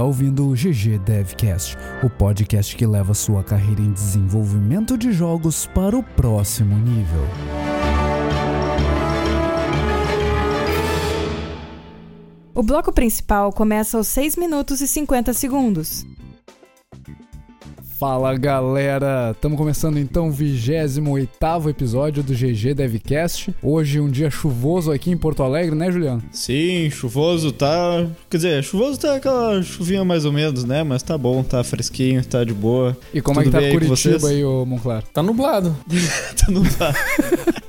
Está ouvindo o GG Devcast, o podcast que leva sua carreira em desenvolvimento de jogos para o próximo nível. O bloco principal começa aos 6 minutos e 50 segundos. Fala galera, estamos começando então o 28 episódio do GG Devcast. Hoje um dia chuvoso aqui em Porto Alegre, né, Juliano? Sim, chuvoso tá. Quer dizer, chuvoso tá aquela chuvinha mais ou menos, né? Mas tá bom, tá fresquinho, tá de boa. E como Tudo é que tá aí Curitiba vocês? aí, ô Monclar? Tá nublado. tá nublado.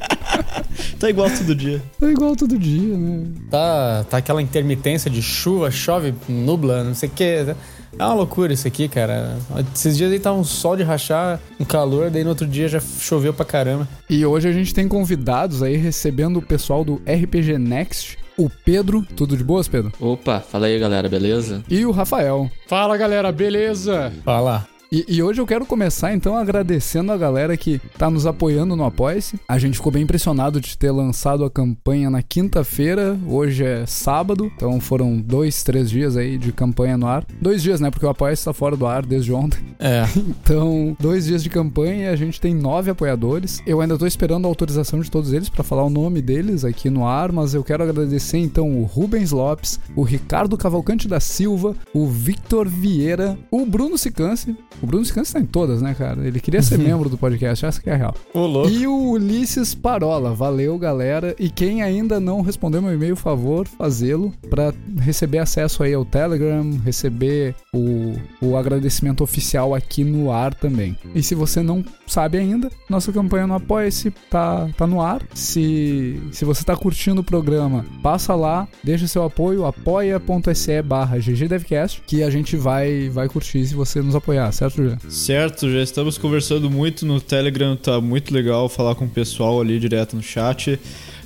tá igual todo dia. Tá igual todo dia, né? Tá, tá aquela intermitência de chuva, chove, nubla, não sei o que. É uma loucura isso aqui, cara. Esses dias aí tava um sol de rachar, um calor, daí no outro dia já choveu pra caramba. E hoje a gente tem convidados aí recebendo o pessoal do RPG Next, o Pedro, tudo de boas, Pedro? Opa, fala aí galera, beleza? E o Rafael. Fala galera, beleza? Fala. E, e hoje eu quero começar então agradecendo a galera que tá nos apoiando no Apoia-se. A gente ficou bem impressionado de ter lançado a campanha na quinta-feira, hoje é sábado, então foram dois, três dias aí de campanha no ar. Dois dias, né? Porque o Apoia-se tá fora do ar desde ontem. É. Então, dois dias de campanha e a gente tem nove apoiadores. Eu ainda tô esperando a autorização de todos eles para falar o nome deles aqui no ar, mas eu quero agradecer então o Rubens Lopes, o Ricardo Cavalcante da Silva, o Victor Vieira, o Bruno Sicance. O Bruno Sicance tá em todas, né, cara? Ele queria ser membro do podcast, essa que é a real. Ô, louco. E o Ulisses Parola, valeu galera. E quem ainda não respondeu meu e-mail, favor, fazê-lo para receber acesso aí ao Telegram, receber o, o agradecimento oficial aqui no ar também. E se você não sabe ainda, nossa campanha no Apoia-se tá, tá no ar. Se, se você tá curtindo o programa, passa lá, deixa seu apoio, apoia.se barra ggdevcast, que a gente vai, vai curtir se você nos apoiar, certo, Juliano? Certo, já estamos conversando muito no Telegram, tá muito legal falar com o pessoal ali direto no chat.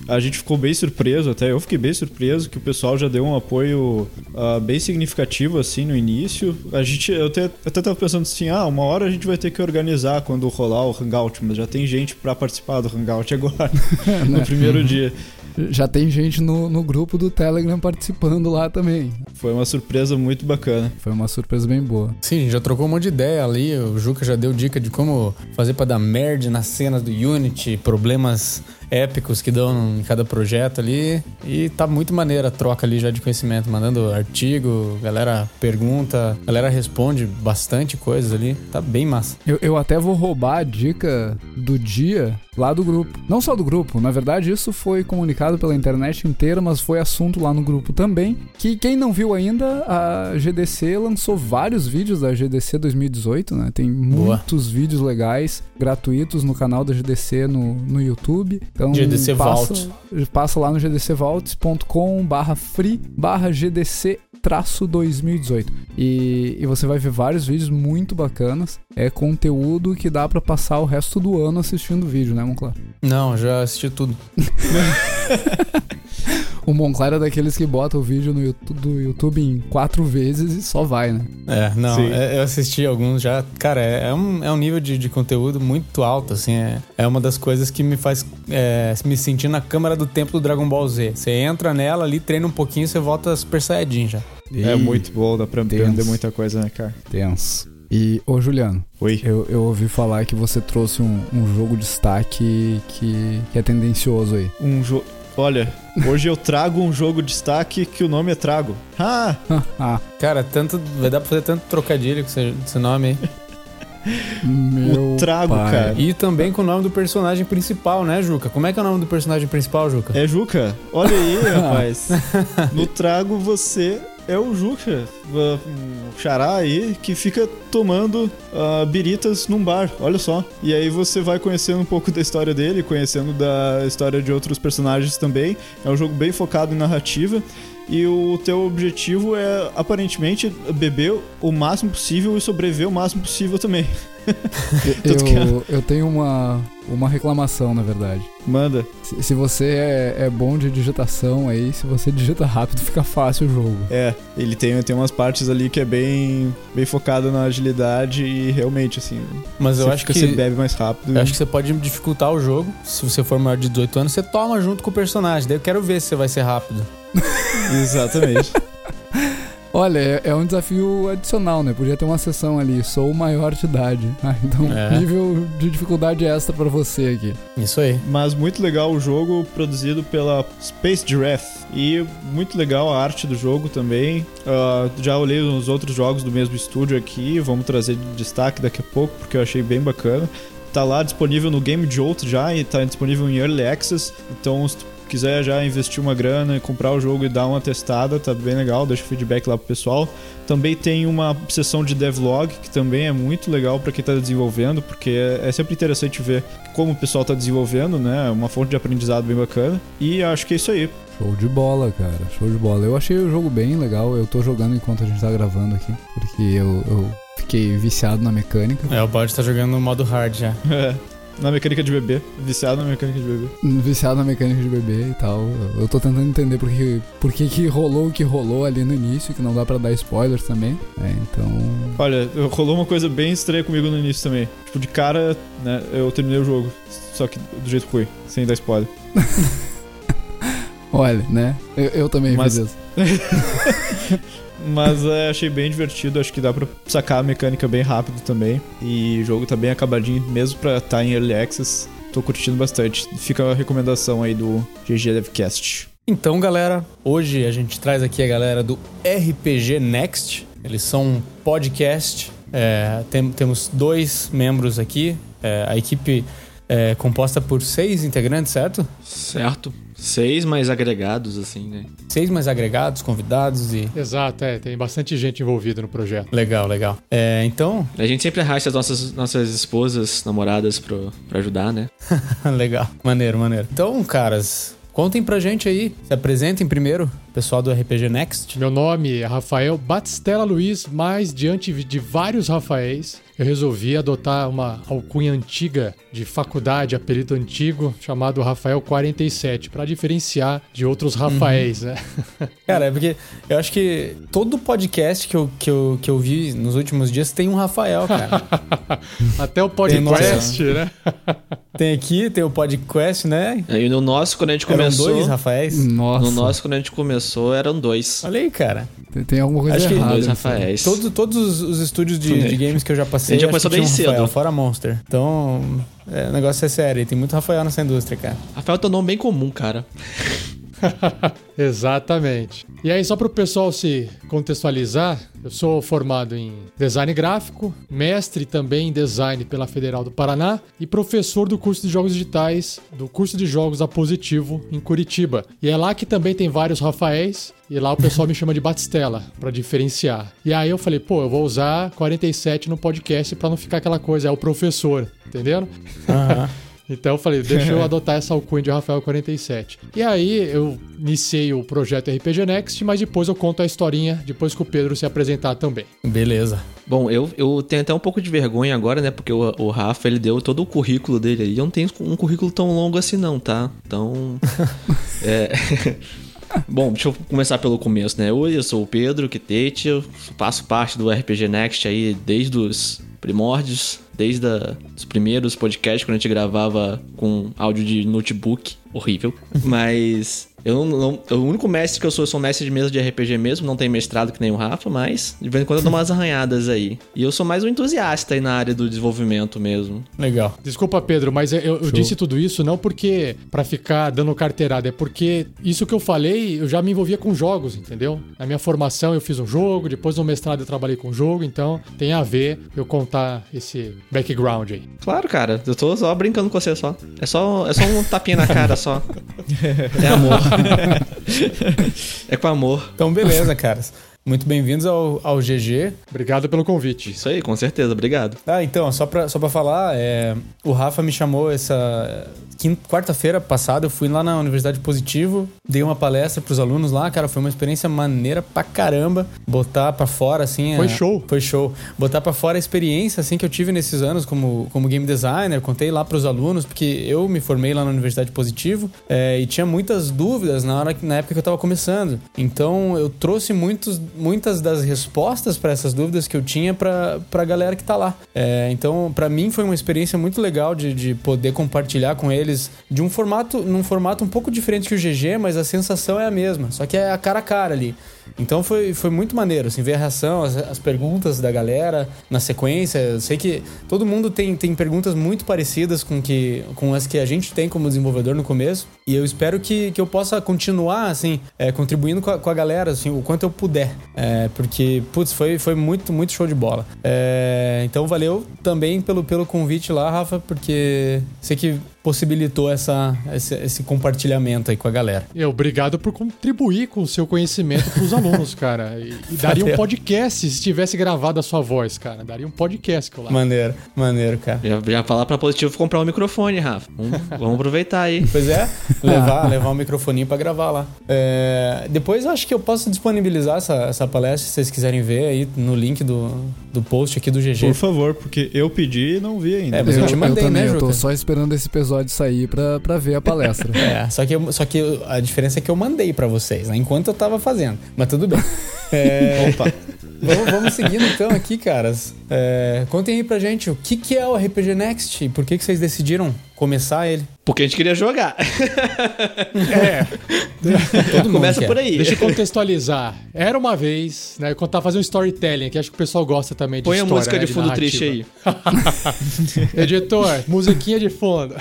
A gente ficou bem surpreso, até eu fiquei bem surpreso que o pessoal já deu um apoio ah, bem significativo assim no início. A gente, eu até, eu até tava pensando assim, ah, uma hora a gente vai ter que organizar quando rolar o Hangout, mas já tem gente pra participar do Hangout agora, no primeiro dia. Já tem gente no, no grupo do Telegram participando lá também. Foi uma surpresa muito bacana. Foi uma surpresa bem boa. Sim, a gente já trocou um monte de ideia ali. O Juca já deu dica de como fazer pra dar merda nas cenas do Unity, problemas épicos que dão em cada projeto ali. E tá muito maneira a troca ali já de conhecimento, mandando artigo, galera pergunta, galera responde bastante coisas ali. Tá bem massa. Eu, eu até vou roubar a dica do dia lá do grupo. Não só do grupo, na verdade isso foi comunicado pela internet inteira, mas foi assunto lá no grupo também. Que quem não viu ainda, a GDC lançou vários vídeos da GDC 2018, né? Tem Boa. muitos vídeos legais, gratuitos no canal da GDC no, no YouTube. Então, GDC passa, Vault. passa lá no gdcvaults.com barra free barra GDC traço 2018 e, e você vai ver vários vídeos muito bacanas é conteúdo que dá pra passar o resto do ano assistindo vídeo, né, Monclar? Não, já assisti tudo. O Monclar é daqueles que bota o vídeo no YouTube, do YouTube em quatro vezes e só vai, né? É, não, é- eu assisti alguns já. Cara, é, é um, é um nível de, de conteúdo muito alto, assim. É, é uma das coisas que me faz é, me sentir na câmara do tempo do Dragon Ball Z. Você entra nela ali, treina um pouquinho, você volta Super Saiyajin já. É Ih, muito bom, dá pra tenso. aprender muita coisa, né, cara? tenso. E, ô Juliano, Oi. eu, eu ouvi falar que você trouxe um, um jogo de destaque que, que é tendencioso aí. Um jogo. Olha, hoje eu trago um jogo de destaque que o nome é Trago. Ah! ah, Cara, tanto, vai dar pra fazer tanto trocadilho com esse, esse nome aí. meu o Trago, pai. cara. E também com o nome do personagem principal, né, Juca? Como é que é o nome do personagem principal, Juca? É Juca? Olha aí, rapaz. No Trago você é o Juca, uh, um xará aí, que fica tomando ah, biritas num bar, olha só. E aí você vai conhecendo um pouco da história dele, conhecendo da história de outros personagens também. É um jogo bem focado em narrativa. E o teu objetivo é, aparentemente, beber o máximo possível e sobreviver o máximo possível também. Eu, eu tenho uma, uma reclamação, na verdade. Manda. Se, se você é, é bom de digitação aí, se você digita rápido, fica fácil o jogo. É, ele tem, tem umas partes ali que é bem, bem focado na agilidade e realmente, assim, Mas eu você acho que. você bebe mais rápido. Eu acho que você pode dificultar o jogo. Se você for maior de 18 anos, você toma junto com o personagem. Daí eu quero ver se você vai ser rápido. Exatamente. Olha, é, é um desafio adicional, né? Podia ter uma sessão ali, sou maior de idade. Ah, então, É. nível de dificuldade extra pra você aqui. Isso aí. Mas muito legal o jogo produzido pela Space Giraffe. E muito legal a arte do jogo também. Ah, já olhei os outros jogos do mesmo estúdio aqui. Vamos trazer de destaque daqui a pouco, porque eu achei bem bacana. Tá lá disponível no Game Jolt já e tá disponível em Early Access. Então, se tu quiser já investir uma grana e comprar o jogo e dar uma testada, tá bem legal. Deixa o feedback lá pro pessoal. Também tem uma sessão de devlog, que também é muito legal para quem tá desenvolvendo, porque é, é sempre interessante ver como o pessoal tá desenvolvendo, né? É uma fonte de aprendizado bem bacana. E acho que é isso aí. Show de bola, cara. Show de bola. Eu achei o jogo bem legal. Eu tô jogando enquanto a gente tá gravando aqui. Porque eu, eu fiquei viciado na mecânica. É, o Bode tá jogando no modo hard já. É, na mecânica de bebê. Viciado na mecânica de bebê. Viciado na mecânica de bebê e tal. Eu- tô tentando entender por que, por que, que rolou o que rolou ali no início, que não dá pra dar spoilers também. É, então. Olha, rolou uma coisa bem estranha comigo no início também. Tipo, de cara, né, eu terminei o jogo. Só que do jeito que foi, sem dar spoiler. Olha, né? Eu, eu também Mas- fiz isso. Mas é, achei bem divertido, acho que dá pra sacar a mecânica bem rápido também. E o jogo tá bem acabadinho, mesmo pra estar em Early Access. Tô curtindo bastante. Fica a recomendação aí do GG Devcast. Então, galera, hoje a gente traz aqui a galera do RPG Next. Eles são um podcast. É, tem- temos dois membros aqui. É, a equipe é composta por seis integrantes, certo? Certo. Seis mais agregados, assim, né? Seis mais agregados, convidados e. Exato, é. Tem bastante gente envolvida no projeto. Legal, legal. É, então, A gente sempre arrasta as nossas, nossas esposas, namoradas pro, pra ajudar, né? legal. Maneiro, maneiro. Então, caras, contem pra gente aí. Se apresentem primeiro, pessoal do RPG Next. Meu nome é Rafael Batistella Luiz, mas diante de vários Rafaéis, eu resolvi adotar uma alcunha antiga de faculdade, apelido antigo, chamado Rafael 47, para diferenciar de outros Rafaéis, né? Cara, é porque eu acho que todo podcast que eu, que eu, que eu vi nos últimos dias tem um Rafael, cara. Até o Tem podcast, né? tem aqui, tem o podcast, né? E no nosso, quando a gente Eram começou. dois Rafaéis. Nossa. No nosso, quando a gente começou, eram dois. Olha aí, cara. Tem, tem alguma coisa Acho que errada. dois nisso aí. Rafaéis. Todos, todos os, os estúdios de, de games que eu já passei, A gente já começou tinha um desde Rafael, cedo. fora Monster. Então, é, o negócio é sério. Tem muito Rafael nessa indústria, cara. Rafael tem um nome bem comum, cara. Exatamente. E aí, só para o pessoal se contextualizar, eu sou formado em design gráfico, mestre também em design pela Federal do Paraná e professor do curso de jogos digitais do curso de jogos a Positivo em Curitiba. E é lá que também tem vários Rafaéis. E lá o pessoal me chama de Batistela, para diferenciar. E aí eu falei, pô, eu vou usar 47 no podcast para não ficar aquela coisa, é o professor, entendendo? Aham. Então eu falei, deixa eu adotar essa alcunha de Rafael 47. E aí eu iniciei o projeto RPG Next, mas depois eu conto a historinha, depois que o Pedro se apresentar também. Beleza. Bom, eu, eu tenho até um pouco de vergonha agora, né? Porque o, o Rafa, ele deu todo o currículo dele aí. Eu não tenho um currículo tão longo assim, não, tá? Então. é. Bom, deixa eu começar pelo começo, né? Oi, eu sou o Pedro Quitete, eu faço parte do RPG Next aí desde os primórdios, desde a- os primeiros podcasts, quando a gente gravava com áudio de notebook, horrível. Mas eu não, não- O único mestre que eu sou, eu sou mestre de mesa de RPG mesmo, não tenho mestrado que nem o Rafa, mas de vez em quando eu dou umas arranhadas aí. E eu sou mais um entusiasta aí na área do desenvolvimento mesmo. Legal. Desculpa, Pedro, mas eu, eu disse tudo isso não porque pra ficar dando carteirada, é porque isso que eu falei, eu já me envolvia com jogos, entendeu? Na minha formação eu fiz um jogo, depois no mestrado eu trabalhei com jogo, então tem a ver eu contar esse background aí. Claro, cara, eu tô só brincando com você só. É só, é só um tapinha na cara só. É amor. é com amor. Então, beleza, caras. Muito bem-vindos ao, ao GG. Obrigado pelo convite. Isso aí, com certeza, obrigado. Ah, então, só pra, só pra falar, é, o Rafa me chamou essa quarta-feira passada, eu fui lá na Universidade Positivo, dei uma palestra pros alunos lá, cara, foi uma experiência maneira pra caramba, botar pra fora, assim... Foi a- show. Foi show. Botar pra fora a experiência, assim, que eu tive nesses anos como, como game designer, contei lá pros alunos, porque eu me formei lá na Universidade Positivo é, e tinha muitas dúvidas na, hora, na época que eu tava começando. Então, eu trouxe muitos, muitas das respostas pra essas dúvidas que eu tinha pra, pra galera que tá lá. É, então, pra mim foi uma experiência muito legal de, de poder compartilhar com eles de um formato, num formato um pouco diferente que o GG, mas a sensação é a mesma, só que é a cara a cara ali. Então foi, foi muito maneiro, assim, ver a reação, as, as perguntas da galera na sequência. Eu sei que todo mundo tem, tem perguntas muito parecidas com, que, com as que a gente tem como desenvolvedor no começo. E eu espero que, que eu possa continuar, assim, é, contribuindo com a, com a galera, assim, o quanto eu puder. É, porque, putz, foi, foi muito, muito show de bola. É, então valeu também pelo, pelo convite lá, Rafa, porque sei que possibilitou essa, esse, esse, compartilhamento aí com a galera. E obrigado por contribuir com o seu conhecimento para os alunos, cara. E, e daria um podcast se tivesse gravado a sua voz, cara. Daria um podcast que eu lá. Maneiro, maneiro, cara. Já, já falar para positivo comprar um microfone, Rafa. Vamos, vamos aproveitar aí. Pois é, levar, levar um microfoninho para gravar lá. É, depois eu acho que eu posso disponibilizar essa, essa palestra, se vocês quiserem ver aí no link do, do post aqui do GG. Por favor, porque eu pedi e não vi ainda. É, mas eu, eu te mandei, eu também, né, Eu tô só esperando esse episódio episódio sair pra, pra ver a palestra. é, só que, eu, só que a diferença é que eu mandei pra vocês, né? Enquanto eu tava fazendo. Mas tudo bem. É... Opa. Vamos, vamos seguindo então aqui, caras. É, contem aí pra gente o que, que é o RPG Next e por que, que vocês decidiram começar ele. Porque a gente queria jogar. é. Todo Começa quer. por aí. Deixa eu contextualizar. Era uma vez, né? Eu tava fazendo um storytelling, que acho que o pessoal gosta também de Põe história, a música né, de fundo de triste aí. Editor, musiquinha de fundo.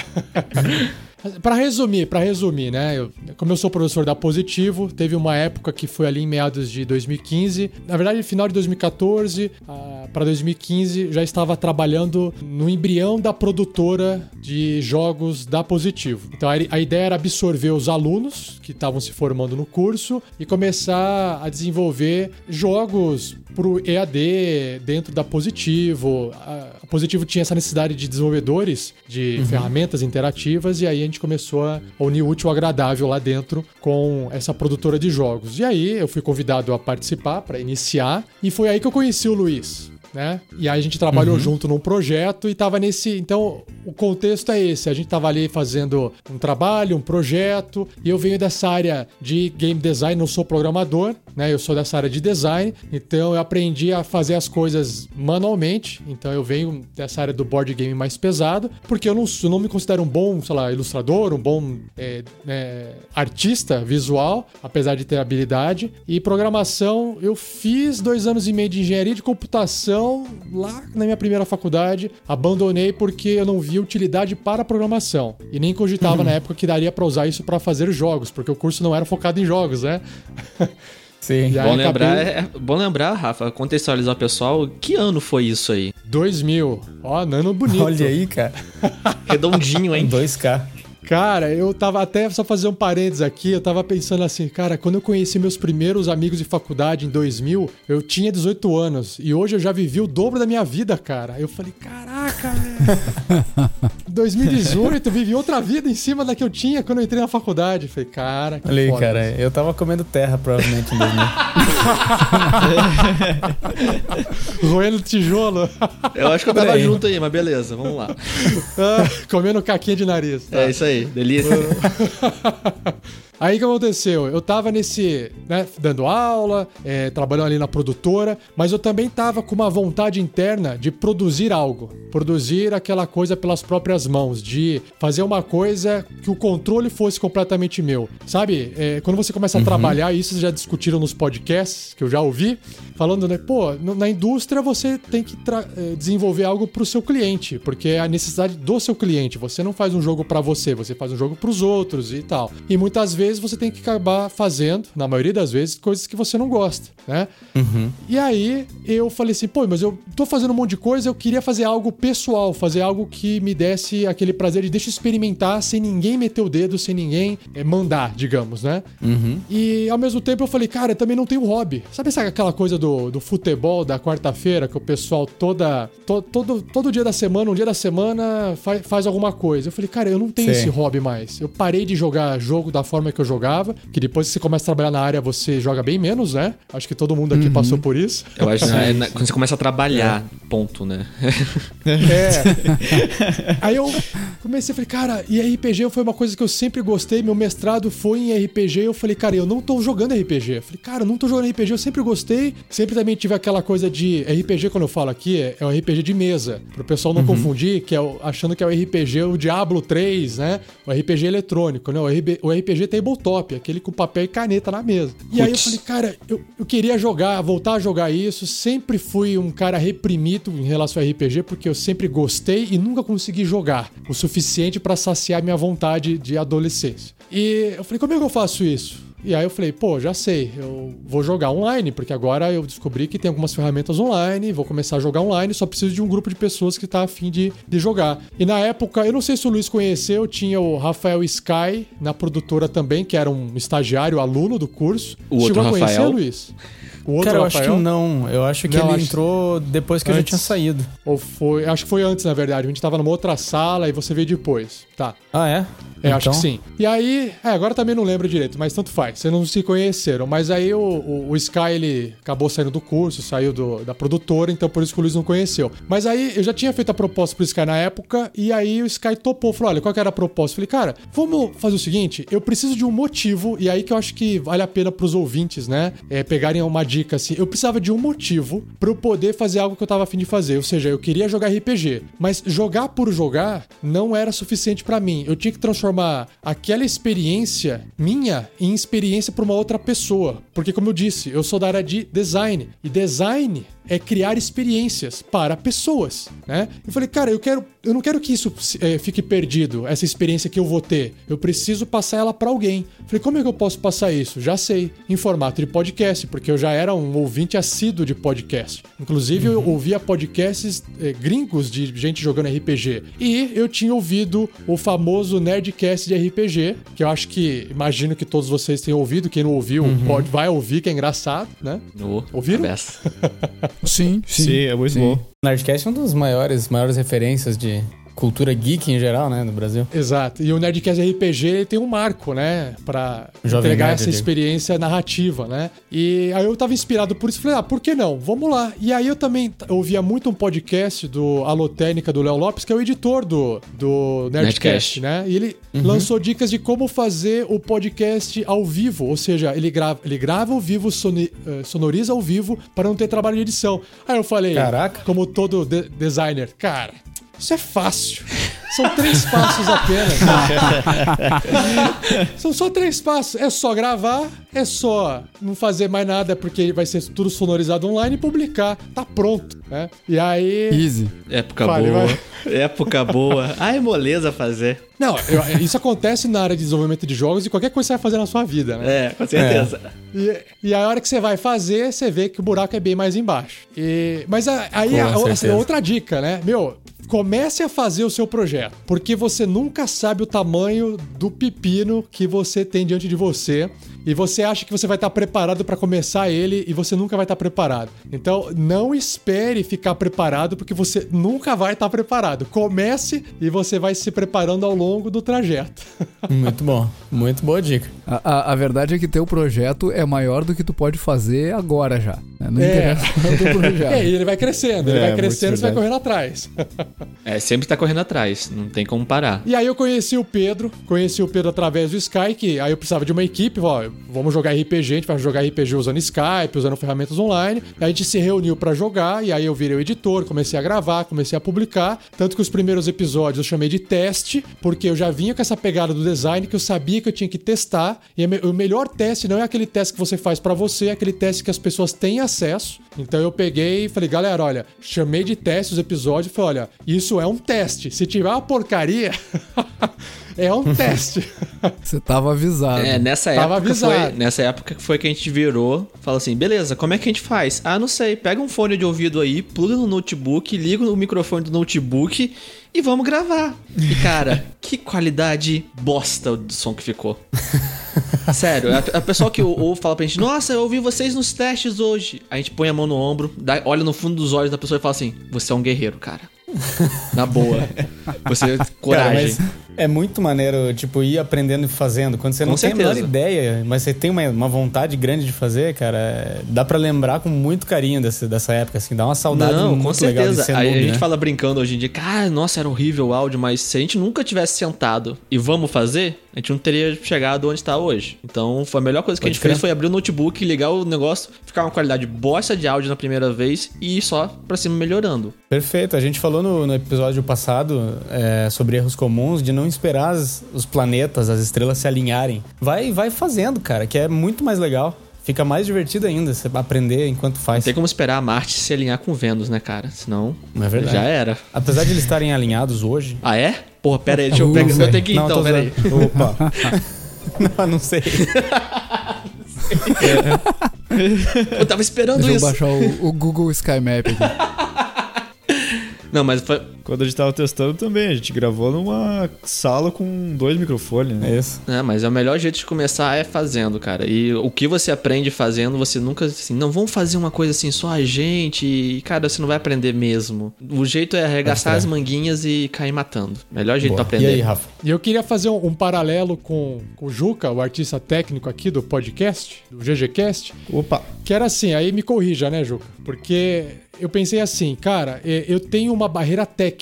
Para resumir, para resumir, né? Eu, como eu sou professor da Positivo, teve uma época que foi ali em meados de 2015. Na verdade, final de 2014 uh, para 2015, já estava trabalhando no embrião da produtora de jogos da Positivo. Então a, ideia era absorver os alunos que estavam se formando no curso e começar a desenvolver jogos para o EAD dentro da Positivo. A, a Positivo tinha essa necessidade de desenvolvedores de uhum. ferramentas interativas e aí a gente começou a unir útil agradável lá dentro com essa produtora de jogos. E aí eu fui convidado a participar para iniciar e foi aí que eu conheci o Luiz né? E aí a gente trabalhou uhum. junto num projeto e tava nesse. Então, o contexto é esse. A gente tava ali fazendo um trabalho, um projeto, e eu venho dessa área de game design, não sou programador, né? Eu sou dessa área de design, então eu aprendi a fazer as coisas manualmente. Então eu venho dessa área do board game mais pesado, porque eu não, eu não me considero um bom, sei lá, ilustrador, um bom é, é, artista visual, apesar de ter habilidade. E programação, eu fiz dois anos e meio de engenharia de computação então, lá na minha primeira faculdade, abandonei porque eu não vi utilidade para programação. E nem cogitava uhum. na época que daria para usar isso para fazer jogos, porque o curso não era focado em jogos, né? Sim. Bom lembrar, é, bom lembrar, Rafa, contextualizar o pessoal, que ano foi isso aí? 2000. Ó, ano bonito. Olha aí, cara. Redondinho, hein? 2K. Cara, eu tava até só fazer um parênteses aqui, eu tava pensando assim, cara, quando eu conheci meus primeiros amigos de faculdade em 2000, eu tinha 18 anos e hoje eu já vivi o dobro da minha vida, cara. Eu falei, caraca, velho. 2018, eu vivi outra vida em cima da que eu tinha quando eu entrei na faculdade. Eu falei, cara, que Falei, cara, eu tava comendo terra provavelmente em 2000. Roendo tijolo. Eu acho que eu tava aí. junto aí, mas beleza, vamos lá. Ah, comendo caquinha de nariz. Tá? É isso aí aí, delícia. Aí o que aconteceu? Eu tava nesse, né, dando aula, é, trabalhando ali na produtora, mas eu também tava com uma vontade interna de produzir algo. Produzir aquela coisa pelas próprias mãos, de fazer uma coisa que o controle fosse completamente meu. Sabe, é, quando você começa a uhum. trabalhar, isso vocês já discutiram nos podcasts, que eu já ouvi, falando, né, pô, na indústria você tem que é, desenvolver algo pro seu cliente, porque é a necessidade do seu cliente. Você não faz um jogo para você, você faz um jogo pros outros e tal. E muitas vezes vezes você tem que acabar fazendo, na maioria das vezes, coisas que você não gosta, né? Uhum. E aí eu falei assim, pô, mas eu tô fazendo um monte de coisa, eu queria fazer algo pessoal, fazer algo que me desse aquele prazer de deixa eu experimentar sem ninguém meter o dedo, sem ninguém é, mandar, digamos, né? Uhum. E ao mesmo tempo eu falei, cara, eu também não tenho hobby. Sabe essa, aquela coisa do, do futebol da quarta-feira que o pessoal toda, to, todo, todo dia da semana, um dia da semana faz, faz alguma coisa? Eu falei, cara, eu não tenho Sim. esse hobby mais. Eu parei de jogar jogo da forma que eu jogava, que depois que você começa a trabalhar na área, você joga bem menos, né? Acho que todo mundo aqui uhum. passou por isso. Eu acho que é, quando você começa a trabalhar, é. ponto, né? É. Aí eu comecei a falei, cara, e RPG foi uma coisa que eu sempre gostei, meu mestrado foi em RPG, eu falei, cara, eu não tô jogando RPG. Eu falei, cara, eu não tô jogando RPG, eu sempre gostei, sempre também tive aquela coisa de RPG, quando eu falo aqui, é, é um RPG de mesa, pro pessoal não uhum. confundir, que é o, achando que é o RPG o Diablo 3, né? O RPG eletrônico, né? O RPG tem tabletop, aquele com papel e caneta na mesa. E aí eu falei, cara, eu, eu queria jogar, voltar a jogar isso. Sempre fui um cara reprimido em relação a RPG, porque eu sempre gostei e nunca consegui jogar o suficiente pra saciar minha vontade de adolescência. E eu falei, como é que eu faço isso? E aí eu falei, pô, já sei, eu vou jogar online, porque agora eu descobri que tem algumas ferramentas online, vou começar a jogar online, só preciso de um grupo de pessoas que tá afim de, de jogar. E na época, eu não sei se o Luiz conheceu, tinha o Rafael Sky na produtora também, que era um estagiário, aluno do curso. O outro Chegou a conhecer, Rafael? Luiz? O outro Cara, eu acho Rafael? que não. Eu acho que Não, ele acho- entrou depois que eu já Antes. tinha saído. Ou foi. Acho que foi antes, na verdade. A gente tava numa outra sala e você veio depois. Tá. Ah, é? É, acho Então, que sim. E aí, é, agora também não lembro direito, mas tanto faz. Vocês não se conheceram. Mas aí o, o, o Sky, ele acabou saindo do curso, saiu do- da produtora, então por isso que o Luiz não conheceu. Mas aí eu já tinha feito a proposta pro Sky na época, e aí o Sky topou. Falou: olha, qual que era a proposta? Eu falei, cara, vamos fazer o seguinte: eu preciso de um motivo, e aí que eu acho que vale a pena pros ouvintes, né? É, pegarem uma dica assim. Eu precisava de um motivo pra eu poder fazer algo que eu tava afim de fazer. Ou seja, eu queria jogar RPG, mas jogar por jogar não era suficiente pra mim. Eu tinha que transformar aquela experiência minha em experiência pra uma outra pessoa. Porque, como eu disse, eu sou da área de design. E design é criar experiências para pessoas, né? Eu falei, cara, eu quero, eu não quero que isso eh, fique perdido, essa experiência que eu vou ter. Eu preciso passar ela para alguém. Falei, como é que eu posso passar isso? Já sei, em formato de podcast, porque eu já era um ouvinte assíduo de podcast. Inclusive, eu ouvia podcasts eh, gringos de gente jogando RPG. E eu tinha ouvido o famoso Nerdcast de RPG, que eu acho que, imagino que todos vocês tenham ouvido. Quem não ouviu, pode, vai ouvir, que é engraçado, né? Ô, Ouviram? Sim, sim. Sim, é muito bom. Nerdcast é uma das maiores, maiores referências de cultura geek em geral, né, no Brasil. Exato. E o Nerdcast RPG tem um marco, né? Pra Jovem entregar Nerd, essa experiência narrativa, né? E aí eu tava inspirado por isso. Falei, ah, por que não? Vamos lá. E aí eu também ouvia muito um podcast do Alotênica, do Léo Lopes, que é o editor do, do Nerdcast, Nerdcast. né? E ele lançou dicas de como fazer o podcast ao vivo. Ou seja, ele grava, ele grava ao vivo, soni- eh, sonoriza ao vivo, para não ter trabalho de edição. Aí eu falei, Caraca. como todo de- designer, cara, isso é fácil. São três passos apenas. São só três passos. É só gravar, é só não fazer mais nada, porque vai ser tudo sonorizado online e publicar. Tá pronto, né? E aí. Easy. Época Vale, boa. vai. Época boa. Ai, moleza fazer. Não, eu- isso acontece na área de desenvolvimento de jogos e qualquer coisa que você vai fazer na sua vida, né? É, com certeza. E, e a hora que você vai fazer, você vê que o buraco é bem mais embaixo. E- mas a- aí a, a- certeza. outra dica, né? Meu, comece a fazer o seu projeto, porque você nunca sabe o tamanho do pepino que você tem diante de você. E você acha que você vai estar preparado para começar ele e você nunca vai estar preparado. Então, não espere ficar preparado, porque você nunca vai estar preparado. Comece e você vai se preparando ao longo do trajeto. Muito bom. Muito boa dica. A, a, a verdade é que teu projeto é maior do que tu pode fazer agora já. né? Não É. interessa o teu projeto. É, e ele vai crescendo, ele É, vai crescendo, você vai correndo atrás. É, sempre tá correndo atrás. Não tem como parar. E aí eu conheci o Pedro, conheci o Pedro através do Skype, que aí eu precisava de uma equipe, ó, vamos jogar RPG, a gente vai jogar RPG usando Skype, usando ferramentas online. A gente se reuniu pra jogar, e aí eu virei o editor, comecei a gravar, comecei a publicar. Tanto que os primeiros episódios eu chamei de teste, porque eu já vinha com essa pegada do design que eu sabia que eu tinha que testar. E é o melhor teste não é aquele teste que você faz pra você, é aquele teste que as pessoas têm acesso. Então eu peguei e falei, galera, olha, chamei de teste os episódios e falei, olha, isso é um teste. Se tiver uma porcaria, é um teste. Você tava avisado. É, nessa Tava época, foi, avisado. nessa época que foi que a gente virou, fala assim, beleza, como é que a gente faz? Ah, não sei, pega um fone de ouvido aí, pluga no notebook, liga o microfone do notebook e vamos gravar. E cara, que qualidade bosta do som que ficou. Sério, a, a pessoa que ou- ouve fala pra gente, nossa, eu ouvi vocês nos testes hoje. A gente põe a mão no ombro, dá- olha no fundo dos olhos da pessoa e fala assim, você é um guerreiro, cara. Na boa. Você, coragem. Cara, mas é muito maneiro, tipo, ir aprendendo e fazendo. Quando você Com não tem a menor certeza. ideia, mas você tem uma, uma vontade grande de fazer, cara, dá pra lembrar com muito carinho desse, dessa época, assim, dá uma saudade Não, muito com legal de certeza. ser Aí noob, a gente né? fala brincando hoje em dia, cara, nossa, era horrível o áudio, mas se a gente nunca tivesse sentado e vamos fazer, a gente não teria chegado onde está hoje. Então, foi a melhor coisa que a Pode gente fez crer. foi abrir o notebook, ligar o negócio, ficar uma qualidade bosta de áudio na primeira vez e ir só pra cima melhorando. Perfeito. A gente falou no, no episódio passado é, sobre erros comuns de não não esperar as- os planetas, as estrelas se alinharem. Vai, vai fazendo, cara, que é muito mais legal. Fica mais divertido ainda você aprender enquanto faz. Tem como esperar a Marte se alinhar com Vênus, né, cara? Senão. Não é verdade. Já era. Apesar de eles estarem alinhados hoje. Ah, é? Porra, pera aí, deixa eu pegar. Eu tenho que ir Não, então, pera aí. Opa. não, não sei. Eu tava esperando Deixa eu isso. baixar o, o Google Sky Map aqui. Não, mas foi. Quando a gente tava testando também, a gente gravou numa sala com dois microfones, né? É isso. É, mas é o melhor jeito de começar é fazendo, cara. E o que você aprende fazendo, você nunca assim, não vamos fazer uma coisa assim só a gente, e cara, você não vai aprender mesmo. O jeito é arregaçar É. as manguinhas e cair matando. Melhor jeito Boa. pra aprender. E aí, Rafa? E eu queria fazer um, um paralelo com, com o Juca, o artista técnico aqui do podcast, do GGCast, Opa! que era assim, aí me corrija, né, Juca? Porque eu pensei assim, cara, eu tenho uma barreira técnica.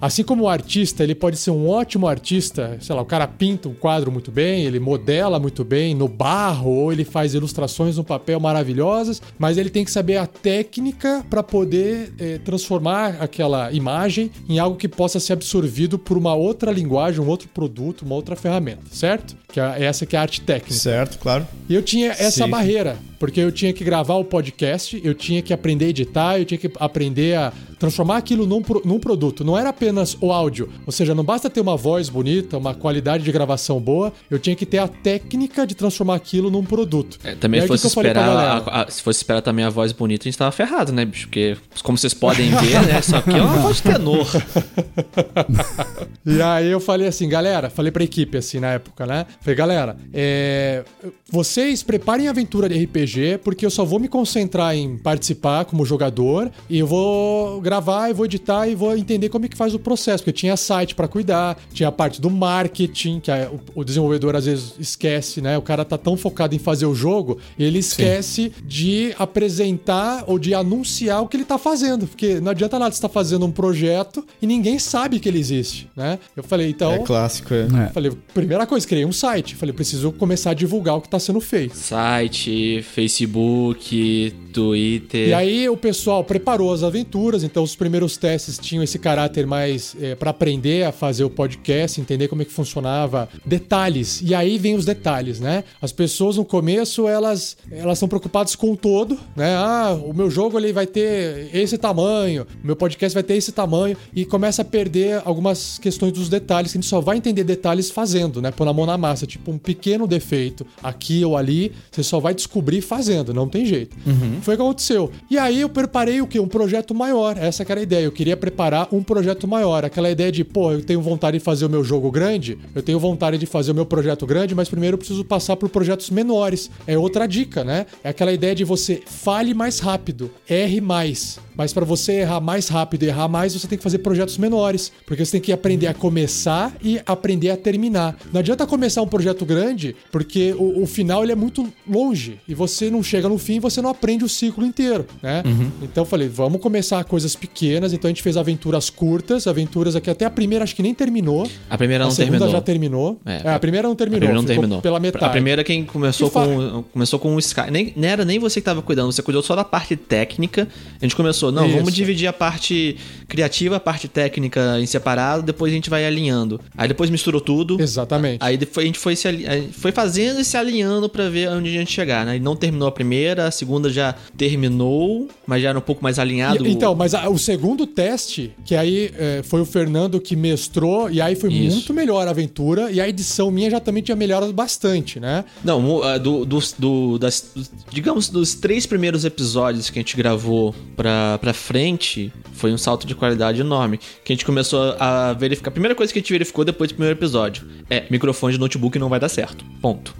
Assim como o artista, ele pode ser um ótimo artista, sei lá, o cara pinta um quadro muito bem, ele modela muito bem no barro, ou ele faz ilustrações no papel maravilhosas, mas ele tem que saber a técnica para poder é, transformar aquela imagem em algo que possa ser absorvido por uma outra linguagem, um outro produto, uma outra ferramenta, certo? Que é essa que é a arte técnica. Certo, claro. E eu tinha essa Sim. barreira, porque eu tinha que gravar o podcast, eu tinha que aprender a editar, eu tinha que aprender a transformar aquilo num, num produto. Não era apenas o áudio, ou seja, não basta ter uma voz bonita, uma qualidade de gravação boa, eu tinha que ter a técnica de transformar aquilo num produto. É, também aí, fosse esperar. a- a- se fosse esperar também a voz bonita, a gente tava ferrado, né, bicho? Porque, como vocês podem ver, né? Isso aqui é uma voz tenor. E aí eu falei assim, galera, falei pra equipe assim na época, né? Falei, galera, é, vocês preparem a aventura de RPG, porque eu só vou me concentrar em participar como jogador e eu vou gravar e vou editar e vou entender como é que faz o processo, porque tinha site pra cuidar, tinha a parte do marketing, que a- o, o desenvolvedor às vezes esquece, né? O cara tá tão focado em fazer o jogo, ele esquece de apresentar ou de anunciar o que ele tá fazendo, porque não adianta nada você estar fazendo um projeto e ninguém sabe que ele existe, né? Eu falei, então, É clássico, é. É. Falei, primeira coisa, criei um site. Falei, preciso começar a divulgar o que está sendo feito. Site, Facebook, Twitter. E aí o pessoal preparou as aventuras, então os primeiros testes tinham esse caráter mais para aprender a fazer o podcast, entender como é que funcionava, detalhes. E aí vem os detalhes, né? As pessoas no começo elas elas são preocupadas com o todo, né? Ah, o meu jogo ele vai ter esse tamanho, o meu podcast vai ter esse tamanho e começa a perder algumas questões dos detalhes que a gente só vai entender detalhes fazendo, né? Pôr na mão na massa, tipo um pequeno defeito aqui ou ali, você só vai descobrir fazendo, não tem jeito. Foi o que aconteceu. E aí eu preparei o quê? Um projeto maior. Essa que era a ideia. Eu queria preparar um projeto maior. Aquela ideia de, pô, eu tenho vontade de fazer o meu jogo grande, eu tenho vontade de fazer o meu projeto grande, mas primeiro eu preciso passar por projetos menores. É outra dica, né? É aquela ideia de você fale mais rápido, erre mais. Mas para você errar mais rápido e errar mais, você tem que fazer projetos menores, porque você tem que aprender a começar e aprender a terminar. Não adianta começar um projeto grande, porque o, o final ele é muito longe e você não chega no fim e você não aprende o ciclo inteiro, né? Então eu falei, vamos começar coisas pequenas. Então a gente fez aventuras curtas, aventuras aqui até a primeira acho que nem terminou. A primeira não a segunda terminou. já terminou. É, É, a primeira não A terminou. primeira não terminou. Pela metade. A primeira quem começou com começou com o Sky, nem não era nem você que tava cuidando, você cuidou só da parte técnica. A gente começou, não, vamos Isso. dividir a parte criativa, a parte técnica em separado, depois a gente vai alinhando. Aí depois misturou tudo. Exatamente. Aí depois a gente foi se foi fazendo e se alinhando pra ver onde a gente chegar, né? E não terminou a primeira, a segunda já terminou, mas já era um pouco mais alinhado. E- Então, mas a- o segundo teste, que aí é, foi o Fernando que mestrou, e aí foi Isso. muito melhor a aventura, e a edição minha já também tinha melhorado bastante, né? Não, do, dos- do- das, digamos, dos três primeiros episódios que a gente gravou pra, pra frente, foi um salto de qualidade enorme. Que a gente começou a verificar. A primeira coisa que a gente verificou depois do primeiro episódio é: microfone de notebook não vai dar certo. Ponto.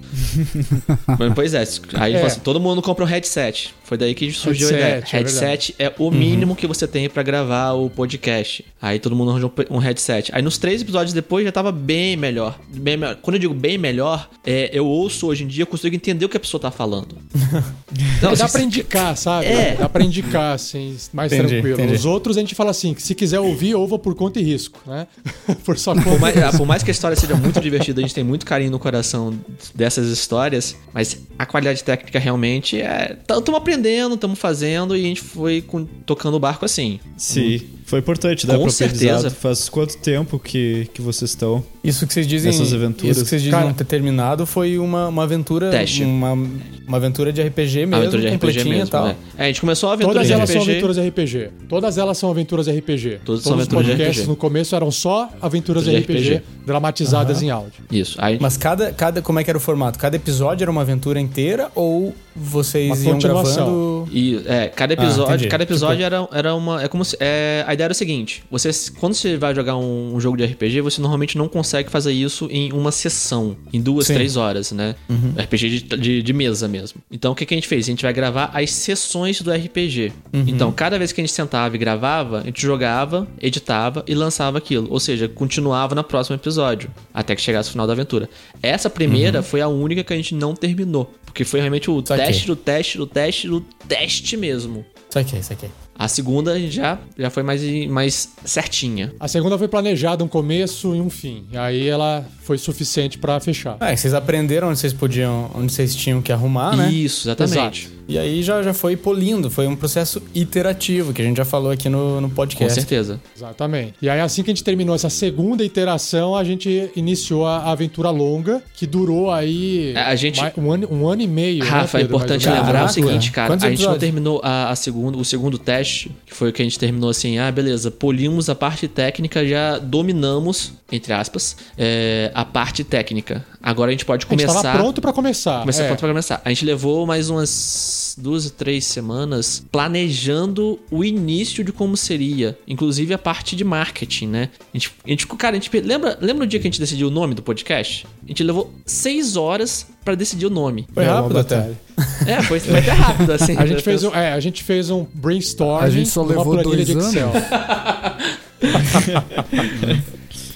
Mas, pois é, aí É. assim, todo mundo compra um headset. Foi daí que surgiu a ideia. Headset, é Headset é, o mínimo que você tem pra gravar o podcast. Aí todo mundo arranjou um headset. Aí nos três episódios depois já tava bem melhor. Bem melhor. Quando eu digo bem melhor, é, eu ouço hoje em dia, eu consigo entender o que a pessoa tá falando. Não, dá se- pra indicar, sabe? É. Dá pra indicar, assim, mais Entendi, tranquilo. entendi. Os outros a gente fala assim, que se quiser ouvir, ouva por conta e risco, né? por sua conta Por mais, ah, por mais que a história seja muito divertida, a gente tem muito carinho no coração dessas histórias, mas a qualidade técnica realmente é. Estamos aprendendo, estamos fazendo e a gente foi com- tocando o barco assim. Sim. Foi importante dar Com certeza. Faz quanto tempo que, que vocês estão? Isso que vocês dizem. Essas aventuras. Isso que vocês dizem Cara- não ter terminado foi uma, uma aventura. Teste. Uma, uma aventura de RPG mesmo, aventura de RPG mesmo. e tal. né? É, a gente começou a aventura Todas de elas RPG. são aventuras RPG. Todas elas são aventuras RPG. Todas são Todos os aventuras de podcasts RPG. no começo eram só aventuras de De RPG, RPG. dramatizadas em áudio. Isso. Aí, Mas cada, cada. Como é que era o formato? Cada episódio era uma aventura inteira ou vocês Uma iam gravando. E é, cada Ah, episódio, entendi. cada episódio era, era uma. É como se, é, a ideia era o seguinte: você, quando você vai jogar um, um jogo de RPG, você normalmente não consegue fazer isso em uma sessão, em duas, Sim. três horas, né? RPG de, de, de mesa mesmo. Então o que, que a gente fez? A gente vai gravar as sessões do RPG. Então, cada vez que a gente sentava e gravava, a gente jogava, editava e lançava aquilo. Ou seja, continuava no próximo episódio, até que chegasse o final da aventura. Essa primeira foi a única que a gente não terminou. Porque foi realmente o Saquei. teste do teste do teste do teste mesmo. Isso aqui, isso aqui. A segunda já, já foi mais, mais certinha. A segunda foi planejada um começo e um fim. E aí ela foi suficiente pra fechar. É, vocês aprenderam onde vocês podiam, onde vocês tinham que arrumar, né? Isso, exatamente. E aí já, já foi polindo, foi um processo iterativo, que a gente já falou aqui no, no Com podcast. certeza. Exatamente. E aí, assim que a gente terminou essa segunda iteração, a gente iniciou a aventura longa, que durou aí É, a gente- um, ano, um ano e meio. Rafa, né, é Pedro, mais importante lembrar o seguinte, cara. quantos A gente não episódios? terminou a, a segunda, o segundo teste, que foi o que a gente terminou assim, ah, beleza, polimos a parte técnica, já dominamos, entre aspas, é, a parte técnica. Agora a gente pode A gente começar. tava pronto pra começar. Começar é. pronto pra começar. A gente levou mais umas duas, três semanas planejando o início de como seria. Inclusive a parte de marketing, né? A gente, a gente ficou, cara, a gente lembra, lembra o dia que a gente decidiu o nome do podcast? A gente levou seis horas pra decidir o nome. Foi É, rápido até. É, foi, foi até rápido, assim. A gente, fez um, é, a gente fez um brainstorming A gente só levou dois de Excel.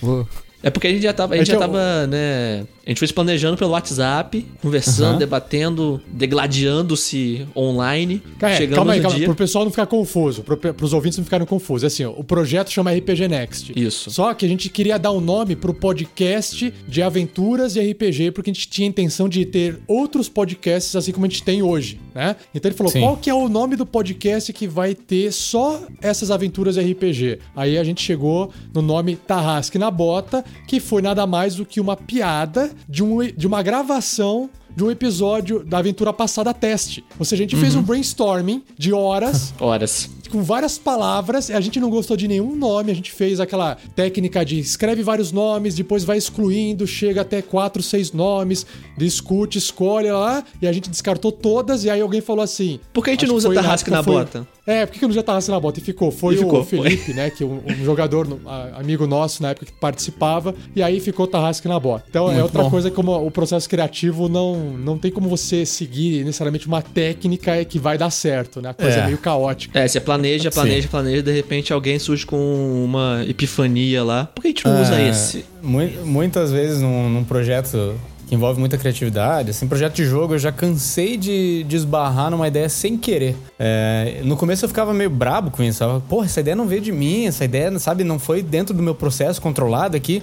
Vou- É porque a gente já tava, a gente já tava, né? A gente foi se planejando pelo WhatsApp, conversando, Aham. debatendo, degladiando-se online. É, chegamos calma aí, calma, dia. pro pessoal não ficar confuso, pro, pros ouvintes não ficarem confusos. Assim, ó, o projeto chama RPG Next. Isso. Só que a gente queria dar um nome pro podcast de aventuras e RPG, porque a gente tinha intenção de ter outros podcasts assim como a gente tem hoje, né? Então ele falou, Sim. qual que é o nome do podcast que vai ter só essas aventuras RPG? Aí a gente chegou no nome Tarrasque na Bota, que foi nada mais do que uma piada de, um, de uma gravação de um episódio da aventura passada teste. Ou seja, a gente fez um brainstorming de horas Horas. Com várias palavras, a gente não gostou de nenhum nome, a gente fez aquela técnica de escreve vários nomes, depois vai excluindo, chega até quatro, seis nomes, discute, escolhe lá, e a gente descartou todas, e aí alguém falou assim... Por que a gente não usa foi Tarrasque na foi- bota? É, por que não usa Tarrasque na bota? E ficou. Foi E ficou, o foi. Felipe, né, que um, um jogador, a- amigo nosso na época que participava, e aí ficou Tarrasque na bota. Então é Muito outra bom. coisa como o processo criativo não, não tem como você seguir necessariamente uma técnica que vai dar certo, né? A coisa é, É. meio caótica. É, você planeja, planeja, Sim. planeja, de repente alguém surge com uma epifania lá. Por que a gente não usa É, esse? mui- muitas vezes num, num projeto que envolve muita criatividade, assim, projeto de jogo, eu já cansei de, de esbarrar numa ideia sem querer. É, no começo eu ficava meio brabo com isso. Eu Porra, essa ideia não veio de mim, essa ideia, sabe, não foi dentro do meu processo controlado aqui.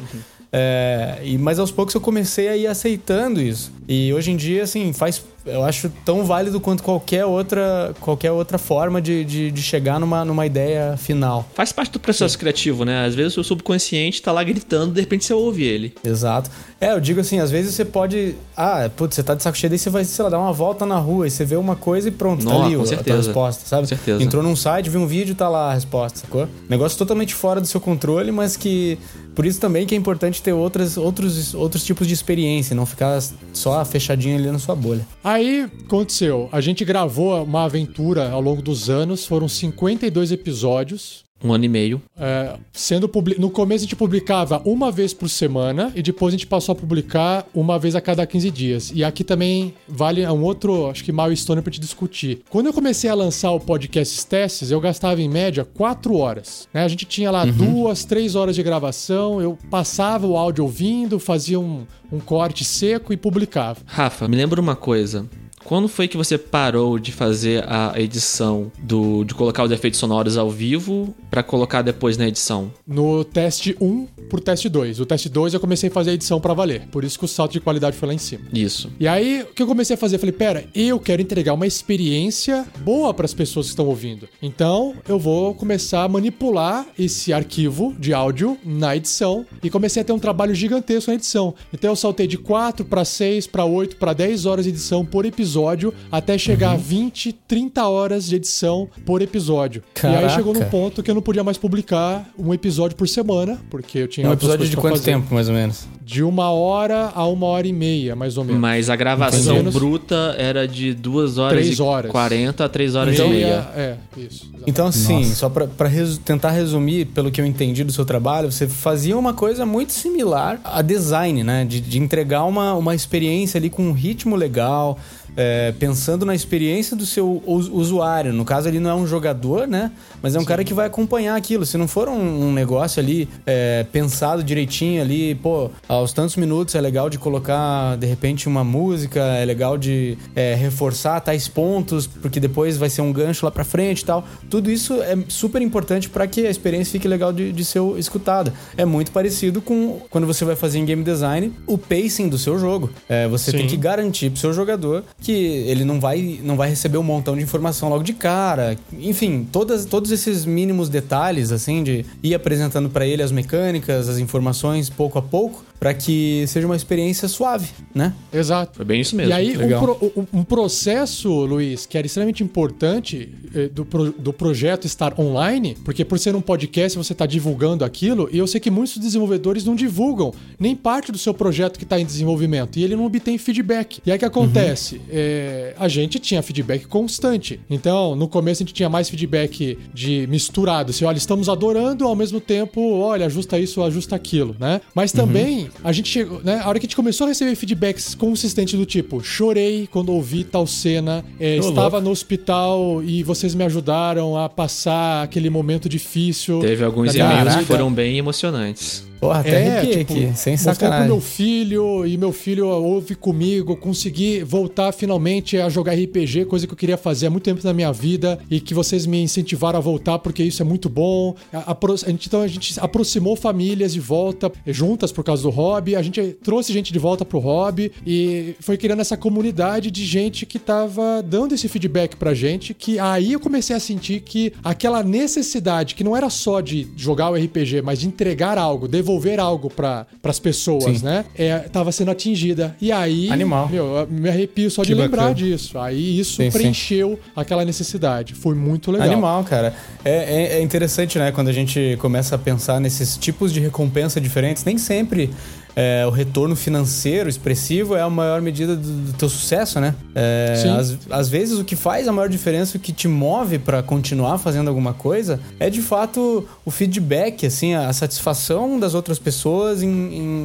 É, e, mas aos poucos eu comecei a ir aceitando isso. E hoje em dia, assim, faz. Eu acho tão válido quanto qualquer outra, qualquer outra forma de, de, de chegar numa, numa ideia final. Faz parte do processo criativo, né? Às vezes o seu subconsciente tá lá gritando, de repente você ouve ele. Exato. É, eu digo assim, às vezes você pode. Ah, putz, você tá de saco cheio, daí você vai, sei lá, dar uma volta na rua e você vê uma coisa e pronto, Nossa, tá ali com o- a tua certeza. resposta, sabe? Com certeza. Entrou num site, viu um vídeo, tá lá a resposta, sacou? Negócio totalmente fora do seu controle, mas que. Por isso também que é importante ter outras, outros, outros tipos de experiência, não ficar só fechadinho ali na sua bolha. Aí aconteceu, a gente gravou uma aventura ao longo dos anos, foram 52 episódios. Um ano e meio. é, sendo publi- No começo a gente publicava uma vez por semana e depois a gente passou a publicar uma vez a cada 15 dias. E aqui também vale um outro, acho que milestone pra te discutir. Quando eu comecei a lançar o podcast testes, eu gastava em média 4 horas. né? A gente tinha lá duas, três horas de gravação, eu passava o áudio ouvindo, fazia um, um corte seco e publicava. Rafa, me lembra uma coisa. Quando foi que você parou de fazer a edição do de colocar os efeitos sonoros ao vivo pra colocar depois na edição? No teste 1 pro teste 2. O teste 2 eu comecei a fazer a edição pra valer. Por isso que o salto de qualidade foi lá em cima. Isso. E aí, o que eu comecei a fazer? Eu falei, pera, eu quero entregar uma experiência boa para as pessoas que estão ouvindo. Então, eu vou começar a manipular esse arquivo de áudio na edição e comecei a ter um trabalho gigantesco na edição. Então, eu saltei de 4 para 6, para 8, para 10 horas de edição por episódio, até chegar a 20, 30 horas de edição por episódio. E aí Caraca. chegou num ponto que eu não podia mais publicar um episódio por semana, porque eu tinha É um episódio de quanto fazer. tempo, mais ou menos? De uma hora a uma hora e meia, mais ou menos. Mas a gravação Entendi. bruta era de 2 horas Três e horas. 40 a 3 horas Então, e meia. É, isso. exatamente. Então, assim, Nossa. só pra, pra resu- tentar resumir, pelo que eu entendi do seu trabalho, você fazia uma coisa muito similar a design, né? De, de entregar uma, uma experiência ali com um ritmo legal, é, pensando na experiência do seu us- usuário. No caso, ele não é um jogador, né? Mas é um cara que vai acompanhar aquilo. Se não for um, um negócio ali é, pensado direitinho ali, pô, aos tantos minutos é legal de colocar, de repente, uma música, é legal de é, reforçar tais pontos, porque depois vai ser um gancho lá pra frente e tal. Tudo isso é super importante para que a experiência fique legal de, de ser escutada. É muito parecido com quando você vai fazer em game design o pacing do seu jogo. É, você tem Sim. que garantir pro seu jogador que ele não vai, não vai receber um montão de informação logo de cara. Enfim, todas, todos esses mínimos detalhes, assim, de ir apresentando para ele as mecânicas, as informações pouco a pouco, para que seja uma experiência suave, né? Exato. Foi bem isso mesmo. E aí, um, pro- um- processo, Luiz, que era extremamente importante eh, do, pro- do projeto estar online, porque por ser um podcast você está divulgando aquilo, e eu sei que muitos desenvolvedores não divulgam nem parte do seu projeto que está em desenvolvimento, e ele não obtém feedback. E aí o que acontece? Eh, a gente tinha feedback constante. Então, no começo a gente tinha mais feedback de misturado, assim, olha, estamos adorando, ao mesmo tempo, olha, ajusta isso, ajusta aquilo, né? Mas também a gente chegou, né? A hora que a gente começou a receber feedbacks consistentes do tipo, chorei quando ouvi tal cena, é, estava no hospital e vocês me ajudaram a passar aquele momento difícil. Teve alguns e-mails que vida." foram bem emocionantes. Porra, até É, tipo, aqui, sem mostrei pro sacanagem. meu filho e meu filho ouve comigo, consegui voltar finalmente a jogar RPG, coisa que eu queria fazer há muito tempo na minha vida e que vocês me incentivaram a voltar porque isso é muito bom. A, a gente, então a gente aproximou famílias de volta eh, juntas por causa do hobby, a gente trouxe gente de volta pro hobby e foi criando essa comunidade de gente que tava dando esse feedback pra gente, que aí eu comecei a sentir que aquela necessidade que não era só de jogar o RPG, mas de entregar algo, devolver algo para as pessoas, Sim. né? É, tava sendo atingida. E aí, Animal. meu, eu me arrepio só de Que lembrar bacana. disso. Aí isso Sim, sim. preencheu aquela necessidade. Foi muito legal. Animal, cara. É, é- é interessante, né? Quando a gente começa a pensar nesses tipos de recompensa diferentes, nem sempre é, o retorno financeiro expressivo é a maior medida do, do teu sucesso, né? É, Sim. às, às vezes o que faz a maior diferença, o que te move pra continuar fazendo alguma coisa, é de fato o feedback, assim, a satisfação das outras pessoas em,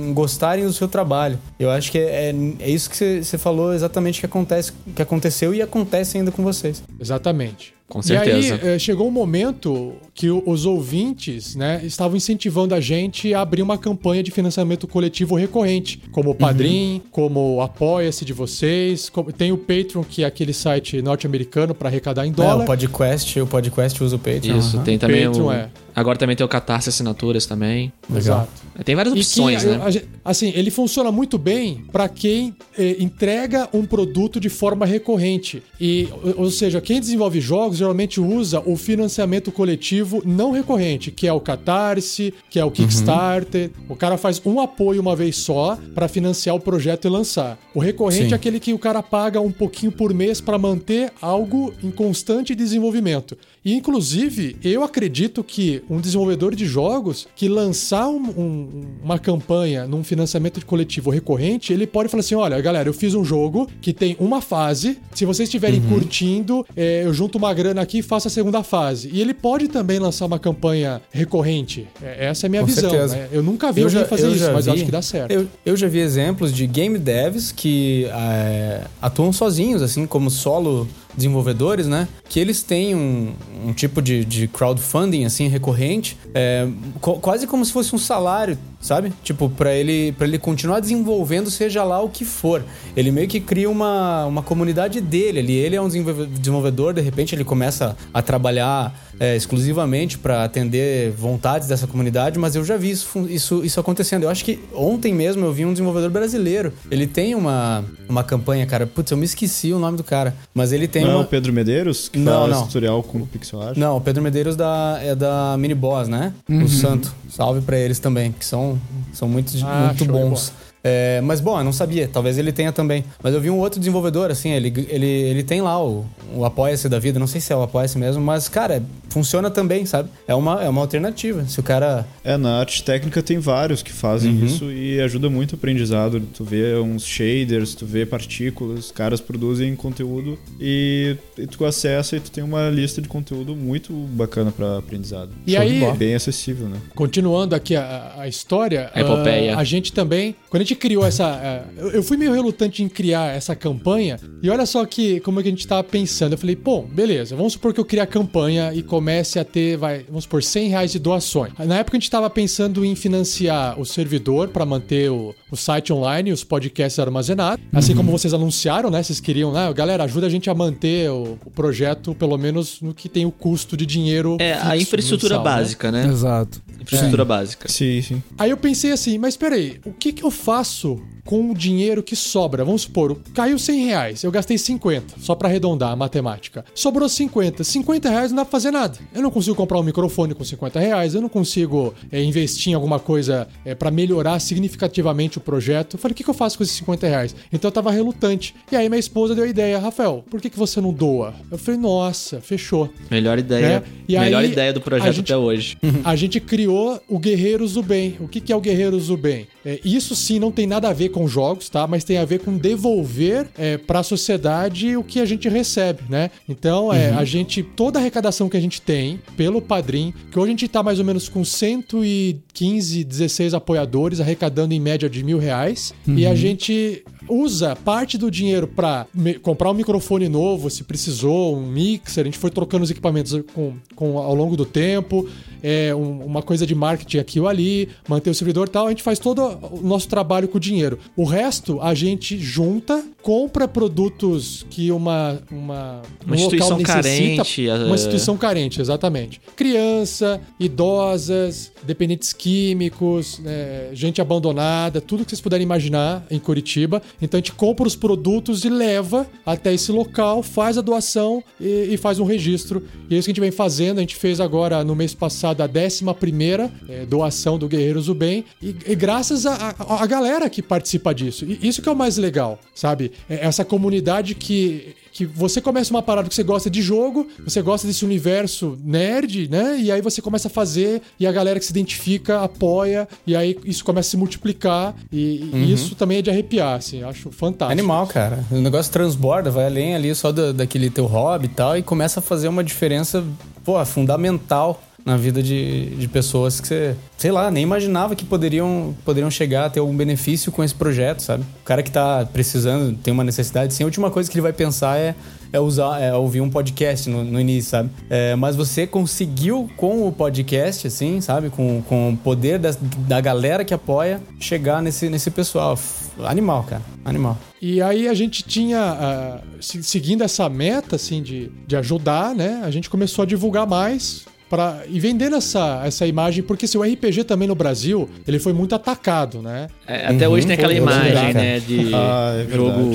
em gostarem do seu trabalho. Eu acho que é, é- é isso que você- você falou exatamente que acontece, que aconteceu e acontece ainda com vocês. Exatamente. Com certeza. E aí, eh, chegou um momento que os ouvintes, né, estavam incentivando a gente a abrir uma campanha de financiamento coletivo recorrente, como o Padrim, como o Apoia-se de vocês, como- tem o Patreon, que é aquele site norte-americano para arrecadar em É, dólar. o podcast, o podcast usa o Patreon. Isso, aham. tem também Patreon, o... é. Agora também tem o Catarse Assinaturas também. Legal. Exato. Tem várias opções, que, né? a gente- assim, ele funciona muito bem para quem eh, entrega um produto de forma recorrente. E, ou seja, quem desenvolve jogos geralmente usa o financiamento coletivo não recorrente, que é o Catarse, que é o Kickstarter. O cara faz um apoio uma vez só para financiar o projeto e lançar. O recorrente Sim. é aquele que o cara paga um pouquinho por mês para manter algo em constante desenvolvimento. E, inclusive, eu acredito que um desenvolvedor de jogos que lançar um- um- uma campanha num financiamento de coletivo recorrente, ele pode falar assim: olha, galera, eu fiz um jogo que tem uma fase. Se vocês estiverem curtindo, é, eu junto uma grana aqui e faço a segunda fase. E ele pode também lançar uma campanha recorrente. É, essa é a minha Com visão. né? Eu nunca vi alguém fazer isso, mas eu acho que dá certo. Eu, eu já vi exemplos de game devs que é, atuam sozinhos, assim, como solo desenvolvedores, né? Que eles têm um, um tipo de, de crowdfunding, assim, recorrente, é, co- quase como se fosse um salário, sabe? Tipo, pra ele, ele continuar desenvolvendo, seja lá o que for. Ele meio que cria uma, uma comunidade dele ali. Ele é um desenvolve- desenvolvedor, de repente ele começa a trabalhar é, exclusivamente para atender vontades dessa comunidade, mas eu já vi isso, isso, isso acontecendo. Eu acho que ontem mesmo eu vi um desenvolvedor brasileiro. Ele tem uma, uma campanha, cara. Putz, eu me esqueci o nome do cara. Mas ele tem Não é uma. o Pedro Medeiros, que Não, faz não. tutorial com pixel art? Não, o Pedro Medeiros da, é da Mini Boss, né? O Santo. Salve pra eles também, que são, são muito, Ah, muito bons. É, mas bom, eu não sabia, talvez ele tenha também. Mas eu vi um outro desenvolvedor, assim, ele, ele, ele tem lá o, o Apoia-se da vida, não sei se é o Apoia-se mesmo, mas, cara, funciona também, sabe? É uma, é uma alternativa. Se o cara. É, na arte técnica tem vários que fazem Uhum. isso e ajuda muito o aprendizado. Tu vê uns shaders, tu vê partículas, os caras produzem conteúdo e, e tu acessa e tu tem uma lista de conteúdo muito bacana pra aprendizado. E aí, Bem acessível, né? Continuando aqui a, a história, A epopeia. ah, a gente também, quando a gente criou essa, ah, eu- eu fui meio relutante em criar essa campanha e olha só que como é que a gente tava pensando. Eu falei, pô, beleza, vamos supor que eu crie a campanha e comece a ter, vai, vamos supor, 100 reais de doações. Na época a gente tava pensando em financiar o servidor para manter o, o site online, os podcasts armazenados, assim como vocês anunciaram, né? Vocês queriam, né? Galera, ajuda a gente a manter o, o projeto, pelo menos no que tem o custo de dinheiro. É, a infraestrutura mensal, né? básica, né? Exato. Infraestrutura básica. Sim, sim. Aí eu pensei assim, mas peraí, o que que eu faço com o dinheiro que sobra? Vamos supor, caiu 100 reais, eu gastei 50, só pra arredondar a matemática. Sobrou 50. 50 reais não dá pra fazer nada. Eu não consigo comprar um microfone com 50 reais, eu não consigo é, investir em alguma coisa é, para melhorar significativamente o projeto. Eu falei, o que que eu faço com esses 50 reais? Então eu tava relutante. E aí minha esposa deu a ideia, Rafael, por que que você não doa? Eu falei, nossa, fechou. Melhor ideia. Né? Melhor aí, ideia do projeto gente- até hoje. a gente criou o Guerreiros do Bem. O que, que é o Guerreiros do Bem? É, isso sim não tem nada a ver com jogos, tá? Mas tem a ver com devolver é, para a sociedade o que a gente recebe, né? Então, é, a gente toda a arrecadação que a gente tem pelo Padrim, que hoje a gente tá mais ou menos com 115, 16 apoiadores, arrecadando em média de mil reais, e a gente usa parte do dinheiro para comprar um microfone novo, se precisou, um mixer. A gente foi trocando os equipamentos com, com- ao longo do tempo, é, um- uma coisa de marketing aqui ou ali, manter o servidor e tal. A gente faz todo o nosso trabalho com o dinheiro. O resto a gente junta, compra produtos que uma uma, Uma um instituição local necessita, carente, é. uma instituição carente, exatamente. Criança, idosas, dependentes químicos, né, gente abandonada, tudo que vocês puderem imaginar em Curitiba. Então a gente compra os produtos e leva até esse local, faz a doação e, e faz um registro. E é isso que a gente vem fazendo. A gente fez agora no mês passado a 11 primeira eh, doação do Guerreiros do Bem. E, e graças a, a, a galera que participa disso. E isso que é o mais legal, sabe? É essa comunidade que que você começa uma parada que você gosta de jogo, você gosta desse universo nerd, né? E aí você começa a fazer e a galera que se identifica apoia e aí isso começa a se multiplicar e, e isso também é de arrepiar, assim, acho fantástico. Animal, cara. O negócio transborda, vai além ali só do- daquele teu hobby e tal, e começa a fazer uma diferença, pô, fundamental na vida de, de pessoas que você, sei lá, nem imaginava que poderiam, poderiam chegar a ter algum benefício com esse projeto, sabe? O cara que tá precisando, tem uma necessidade, sim, a última coisa que ele vai pensar é, é usar, é ouvir um podcast no, no início, sabe? É, mas você conseguiu com o podcast, assim, sabe? Com, com o poder das- da galera que apoia, chegar nesse, nesse pessoal. Animal, cara. Animal. E aí a gente tinha, se- seguindo essa meta, assim, de, de ajudar, né? A gente começou a divulgar mais para e vendendo essa, essa imagem, porque se o RPG também no Brasil, ele foi muito atacado, né? É, até hoje tem aquela Uhum. imagem, verdade, né? De Ah, é jogo.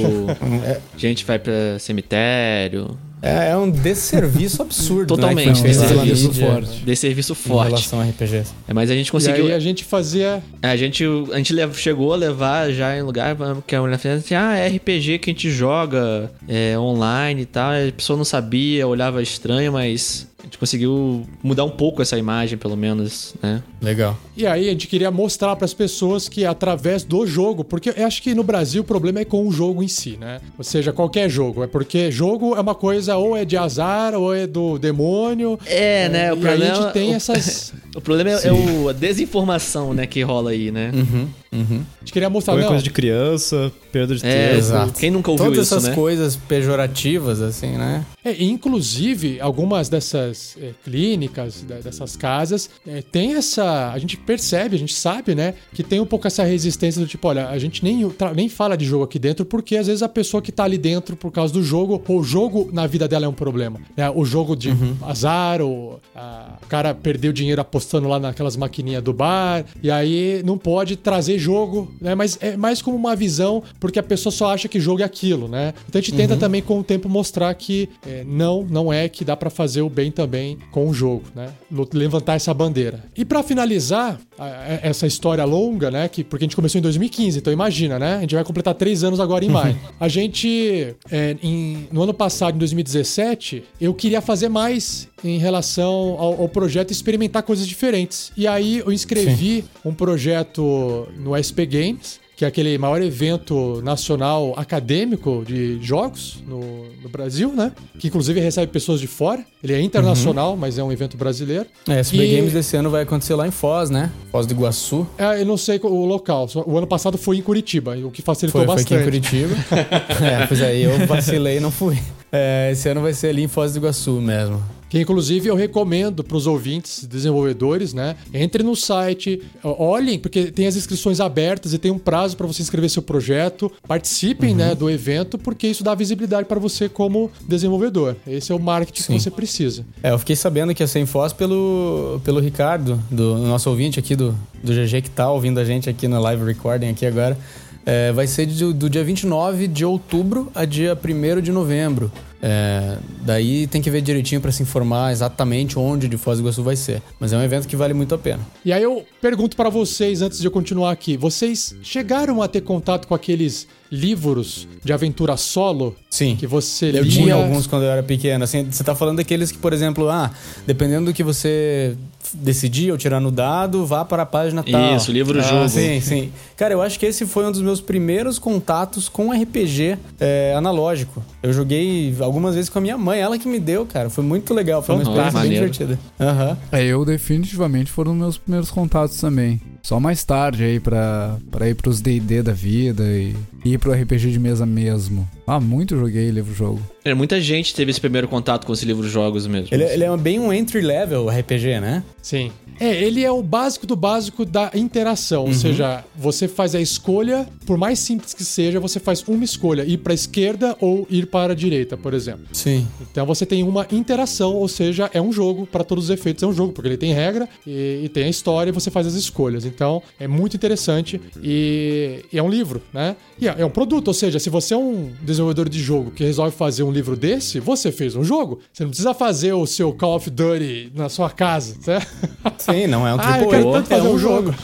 É, Gente vai pra cemitério. é, é um desserviço absurdo. Totalmente, né, feito pela desserviço forte. De serviço Em forte. relação a RPGs. É, mas a gente E conseguiu. aí a gente fazia A gente, a gente chegou a levar já em lugar que a mulher falou assim: ah, é RPG que a gente joga é, online e tal. A pessoa não sabia, olhava estranho, mas a gente conseguiu mudar um pouco essa imagem, pelo menos, né? Legal. E aí a gente queria mostrar para as pessoas que através do jogo, porque eu acho que no Brasil o problema é com o jogo em si, né? Ou seja, qualquer jogo, é porque jogo é uma coisa ou é de azar ou é do demônio. É, né? O e aí a problema- gente tem o- essas O problema é, é o, a desinformação, né, que rola aí, né? Uhum, uhum. A gente queria mostrar, Qualquer não, coisa de criança, perda de É, tempo. exato. Quem nunca ouviu Todas isso, essas né? coisas pejorativas, assim, né? É, inclusive, algumas dessas é, clínicas, dessas casas, é, tem essa. A gente percebe, a gente sabe, né? Que tem um pouco essa resistência do tipo, olha, a gente nem, nem fala de jogo aqui dentro, porque às vezes a pessoa que tá ali dentro por causa do jogo, ou o jogo na vida dela é um problema. Né? O jogo de azar, ou a- o cara perdeu dinheiro apostando lá naquelas maquininhas do bar, e aí não pode trazer jogo, né? Mas é mais como uma visão, porque a pessoa só acha que jogo é aquilo, né? Então a gente tenta também com o tempo mostrar que é, não, não é que dá pra fazer o bem também com o jogo, né? Levantar essa bandeira. E pra finalizar essa história longa, né? Que, porque a gente começou em 2015, então imagina, né? A gente vai completar três anos agora em maio. A gente, é, em- no ano passado, em 2017, eu queria fazer mais em relação ao, ao projeto e experimentar coisas diferentes. E aí eu inscrevi um projeto no SP Games, que é aquele maior evento nacional acadêmico de jogos no, no Brasil, né? Que inclusive recebe pessoas de fora. Ele é internacional, mas é um evento brasileiro. É, SB E- Games desse ano vai acontecer lá em Foz, né? Foz do Iguaçu. É, eu não sei o local. O ano passado foi em Curitiba, o que facilitou Foi, foi aqui em bastante. Curitiba. é, pois aí eu vacilei e não fui. É, esse ano vai ser ali em Foz do Iguaçu mesmo. Que inclusive eu recomendo para os ouvintes, desenvolvedores, né? Entre no site, olhem, porque tem as inscrições abertas e tem um prazo para você inscrever seu projeto. Participem, Uhum. né, do evento, porque isso dá visibilidade para você como desenvolvedor. Esse é o marketing Sim. que você precisa. É, eu fiquei sabendo que ia ser em Foz pelo, pelo Ricardo, do nosso ouvinte aqui do, do GG que tá ouvindo a gente aqui na live recording aqui agora. É, vai ser do, do dia 29 de outubro a dia 1 de novembro. É, daí tem que ver direitinho para se informar exatamente onde de Foz do Iguaçu vai ser. Mas é um evento que vale muito a pena. E aí eu pergunto para vocês, antes de eu continuar aqui, vocês chegaram a ter contato com aqueles livros de aventura solo Sim. que você Eu lia? tinha alguns quando eu era pequeno. Assim, você tá falando daqueles que, por exemplo, ah, dependendo do que você decidir ou tirar no dado, vá para a página tal. Isso, livro Ah, jogo. Sim, sim. Cara, eu acho que esse foi um dos meus primeiros contatos com RPG é, analógico. Eu joguei algumas vezes com a minha mãe, ela que me deu, cara. Foi muito legal, foi uma Uhum, experiência bem divertida. Aham. É, eu definitivamente foram meus primeiros contatos também. Só mais tarde aí pra, pra ir pros D&D da vida e ir pro RPG de mesa mesmo. Ah, muito joguei livro-jogo. É, muita gente teve esse primeiro contato com esse livro de jogos mesmo. Ele, ele é bem um entry-level RPG, né? Sim. É, ele é o básico do básico da interação. Uhum. Ou seja, você faz a escolha, por mais simples que seja, você faz uma escolha: ir para a esquerda ou ir para a direita, por exemplo. Sim. Então você tem uma interação, ou seja, é um jogo, para todos os efeitos é um jogo, porque ele tem regra e, e tem a história e você faz as escolhas. Então é muito interessante e, e é um livro, né? E é, é um produto, ou seja, se você é um desenvolvedor de jogo que resolve fazer um livro desse, você fez um jogo. Você não precisa fazer o seu Call of Duty na sua casa, certo? Sim, não é um Ah, eu quero tanto é fazer um um jogo.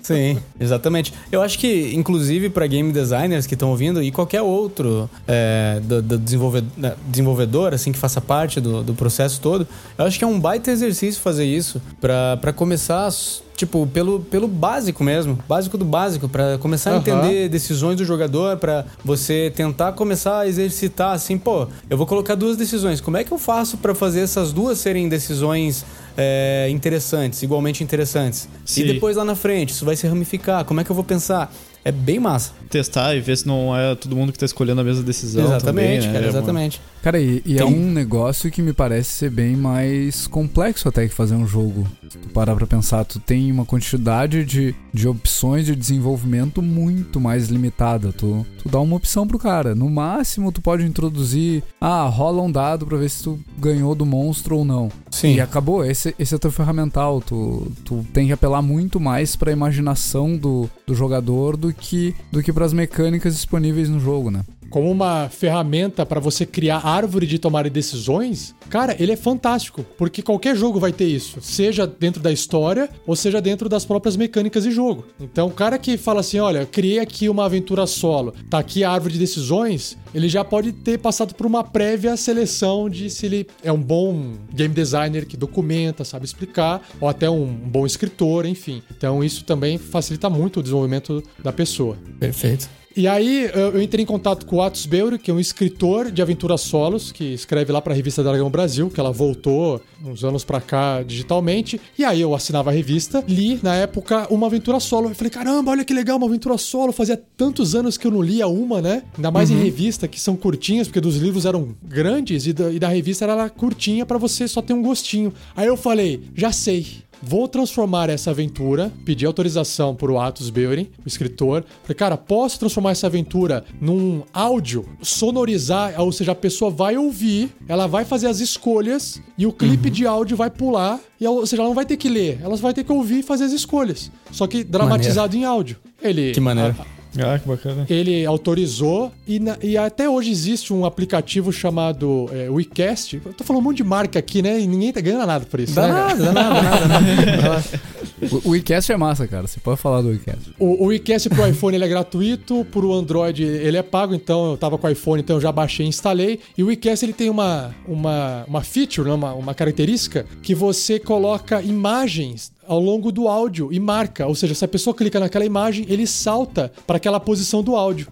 Sim, exatamente. Eu acho que, inclusive, para game designers que estão ouvindo e qualquer outro é, do, do desenvolvedor, desenvolvedor, assim, que faça parte do, do processo todo, eu acho que é um baita exercício fazer isso para começar, tipo, pelo, pelo básico mesmo, básico do básico, para começar a Aham. entender decisões do jogador, para você tentar começar a exercitar, assim, pô, eu vou colocar duas decisões, como é que eu faço para fazer essas duas serem decisões é, interessantes, igualmente interessantes? Sim. E depois lá na frente, isso vai se ramificar. Como é que eu vou pensar? É bem massa. Testar e ver se não é todo mundo que tá escolhendo a mesma decisão exatamente, também, né? cara, É uma- exatamente. Cara, e, e é um negócio que me parece ser bem mais complexo até que fazer um jogo. Se tu parar pra pensar, tu tem uma quantidade de, de opções de desenvolvimento muito mais limitada. Tu, tu dá uma opção pro cara. No máximo, tu pode introduzir, ah, rola um dado pra ver se tu ganhou do monstro ou não. Sim. E acabou, esse, esse é teu ferramental. Tu, tu tem que apelar muito mais pra imaginação do, do jogador do que, do que pras mecânicas disponíveis no jogo, né? Como uma ferramenta para você criar árvore de tomar decisões, cara, ele é fantástico, porque qualquer jogo vai ter isso, seja dentro da história ou seja dentro das próprias mecânicas de jogo. Então, o cara que fala assim, olha, criei aqui uma aventura solo, tá aqui a árvore de decisões, ele já pode ter passado por uma prévia seleção de se ele é um bom game designer que documenta, sabe explicar, ou até um bom escritor, enfim. Então, isso também facilita muito o desenvolvimento da pessoa. Perfeito. E aí eu, entrei em contato com o Atos Beuri, que é um escritor de aventuras solos, que escreve lá pra revista Dragão Brasil, que ela voltou uns anos pra cá digitalmente. E aí eu assinava a revista, li na época uma aventura solo. Eu falei, caramba, olha que legal, uma aventura solo. Fazia tantos anos que eu não lia uma, né? Ainda mais em revista, que são curtinhas, porque dos livros eram grandes e da, e da revista era curtinha pra você só ter um gostinho. Aí eu falei, já sei. Vou transformar essa aventura, pedi autorização pro Atos Beuren, o escritor. Falei, cara, posso transformar essa aventura num áudio, sonorizar, ou seja, a pessoa vai ouvir, ela vai fazer as escolhas e o clipe de áudio vai pular, e, ou seja, ela não vai ter que ler, ela vai ter que ouvir e fazer as escolhas. Só que dramatizado em áudio. Ele, Que maneiro. Ah, que bacana. ele autorizou e, na- e até hoje existe um aplicativo chamado é, WeCast. Eu tô falando um monte de marca aqui, né? E ninguém tá ganhando nada por isso. Dá né? nada, dá nada, nada. nada. O, o WeCast é massa, cara. Você pode falar do WeCast. O, o WeCast pro iPhone ele é gratuito, pro Android ele é pago, então eu tava com o iPhone, então eu já baixei e instalei. E o WeCast ele tem uma, uma, uma feature, né, uma, uma característica, que você coloca imagens ao longo do áudio e marca. Ou seja, se a pessoa clica naquela imagem, ele salta para aquela posição do áudio.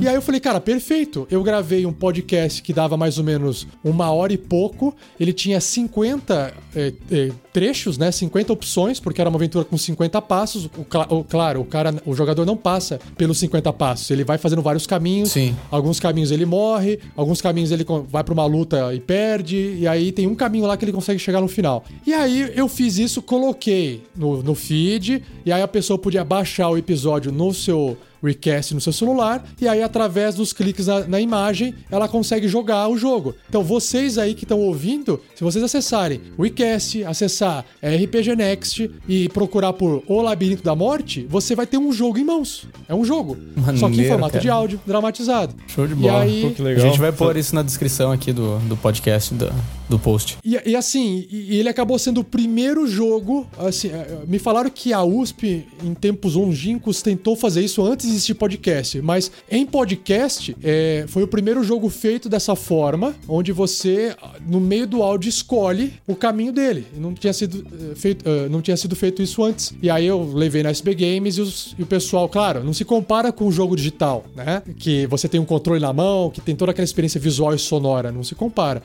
E aí eu falei, cara, perfeito. Eu gravei um podcast que dava mais ou menos uma hora e pouco. Ele tinha 50 eh, eh, trechos, né? 50 opções, porque era uma aventura com 50 passos. O, o- claro, o cara, o jogador não passa pelos 50 passos. Ele vai fazendo vários caminhos. Sim. Alguns caminhos ele morre, alguns caminhos ele vai pra uma luta e perde, e aí tem um caminho lá que ele consegue chegar no final. E aí eu fiz isso, coloquei no, no feed, e aí a pessoa podia baixar o episódio no seu Recast no seu celular, e aí através dos cliques na, na imagem ela consegue jogar o jogo. Então vocês aí que estão ouvindo, se vocês acessarem o Recast, acessar RPG Next e procurar por O Labirinto da Morte, você vai ter um jogo em mãos. É um jogo. Só que em Maneiro, formato cara. de áudio, dramatizado. Show de E bola. aí, Pô, que A gente vai pôr isso na descrição aqui do, do podcast, do, do post. E, e assim, e, ele acabou sendo o primeiro jogo. Assim, eh, me falaram que a USP, em tempos longínquos, tentou fazer isso antes de existir podcast. Mas em podcast, eh, foi o primeiro jogo feito dessa forma, onde você, no meio do áudio, escolhe o caminho dele. Não tinha sido, eh, feito, não tinha sido feito isso antes. E aí eu levei na SB Games e, os- e o pessoal, claro, não se compara com o jogo digital, né? Que você tem um controle na mão, que tem toda aquela experiência visual e sonora. Não se compara.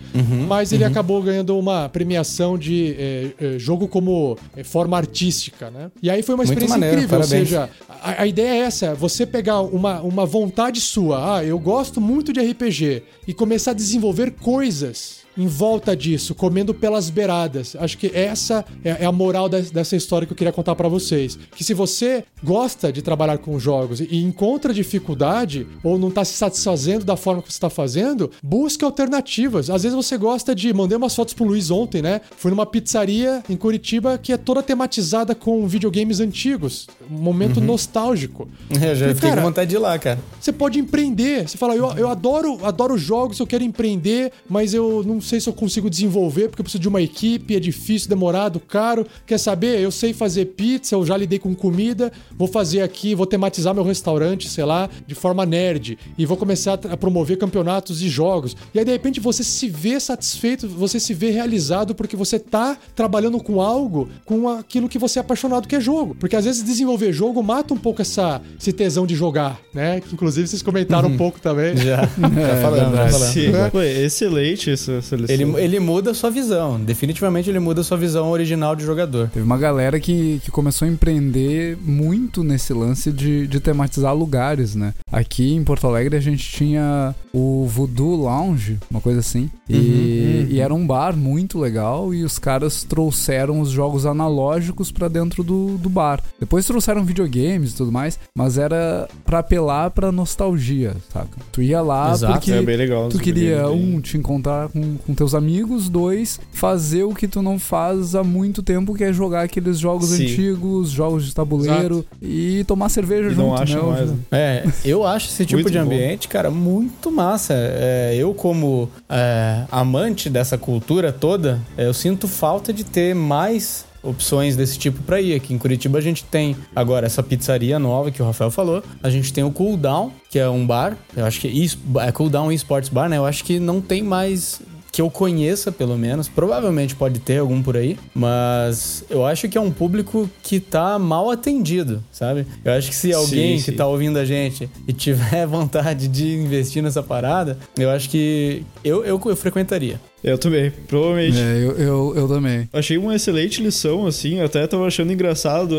Mas ele acabou ganhando uma premiação de eh, jogo como eh, forma artística, né? E aí foi uma experiência maneiro, incrível. parabéns. Ou seja, a, a ideia é essa: você pegar uma, uma vontade sua, ah, eu gosto muito de RPG, e começar a desenvolver coisas em volta disso, comendo pelas beiradas. Acho que essa é é a moral des- dessa história que eu queria contar pra vocês. Que se você gosta de trabalhar com jogos e encontra dificuldade ou não tá se satisfazendo da forma que você está fazendo, busque alternativas. Às vezes você gosta de. Mandei umas fotos pro Luiz ontem, né? Fui numa pizzaria em Curitiba que é toda tematizada com videogames antigos. Um momento nostálgico. Eu já fiquei cara, com vontade de ir lá, cara. você pode empreender. Você fala, eu, eu adoro, adoro jogos, eu quero empreender, mas eu não sei se eu consigo desenvolver porque eu preciso de uma equipe, é difícil, demorado, caro. Quer saber? Eu sei fazer pizza, eu já lidei com comida, vou fazer aqui, vou tematizar meu restaurante, sei lá, de forma nerd e vou começar a promover campeonatos de jogos. E aí de repente você se vê satisfeito, você se vê realizado porque você tá trabalhando com algo, com aquilo que você é apaixonado que é jogo. Porque às vezes desenvolver jogo mata um pouco essa esse tesão de jogar, né? Que inclusive vocês comentaram um pouco também. Já, já falamos, já verdade. falamos. Sim. Excelente essa seleção. Ele, ele muda a sua visão. Definitivamente ele muda a sua visão original de jogador. Teve uma galera que, que começou a empreender muito nesse lance de, de tematizar lugares, né? Aqui em Porto Alegre a gente tinha o Voodoo Lounge, uma coisa assim. E, e era um bar muito legal e os caras trouxeram os jogos analógicos pra dentro do, do bar. Depois trouxeram videogames e tudo mais, mas era pra apelar pra nostalgia, saca? Tu ia lá Exato, porque é bem legal. Tu queria, um, te encontrar com, com teus amigos, dois, fazer o que tu não faz há muito tempo, que é jogar aqueles jogos Sim. antigos, jogos de tabuleiro e tomar cerveja E junto, não acha né? mais. né? É, eu acho esse tipo de bom. ambiente, cara, muito massa. É, eu, como é, amante dessa cultura toda, é, eu sinto falta de ter mais opções desse tipo pra ir. Aqui em Curitiba a gente tem agora essa pizzaria nova que o Rafael falou. A gente tem o Cooldown, que é um bar. Eu acho que é, é Cooldown Esports Bar, né? Eu acho que não tem mais que eu conheça, pelo menos. Provavelmente pode ter algum por aí, mas eu acho que é um público que tá mal atendido, sabe? Eu acho que se alguém Sim, que sim. tá ouvindo a gente e tiver vontade de investir nessa parada, eu acho que eu, eu, eu frequentaria. Eu também, provavelmente. É, eu, eu, eu também. Achei uma excelente lição, assim, eu até tava achando engraçado.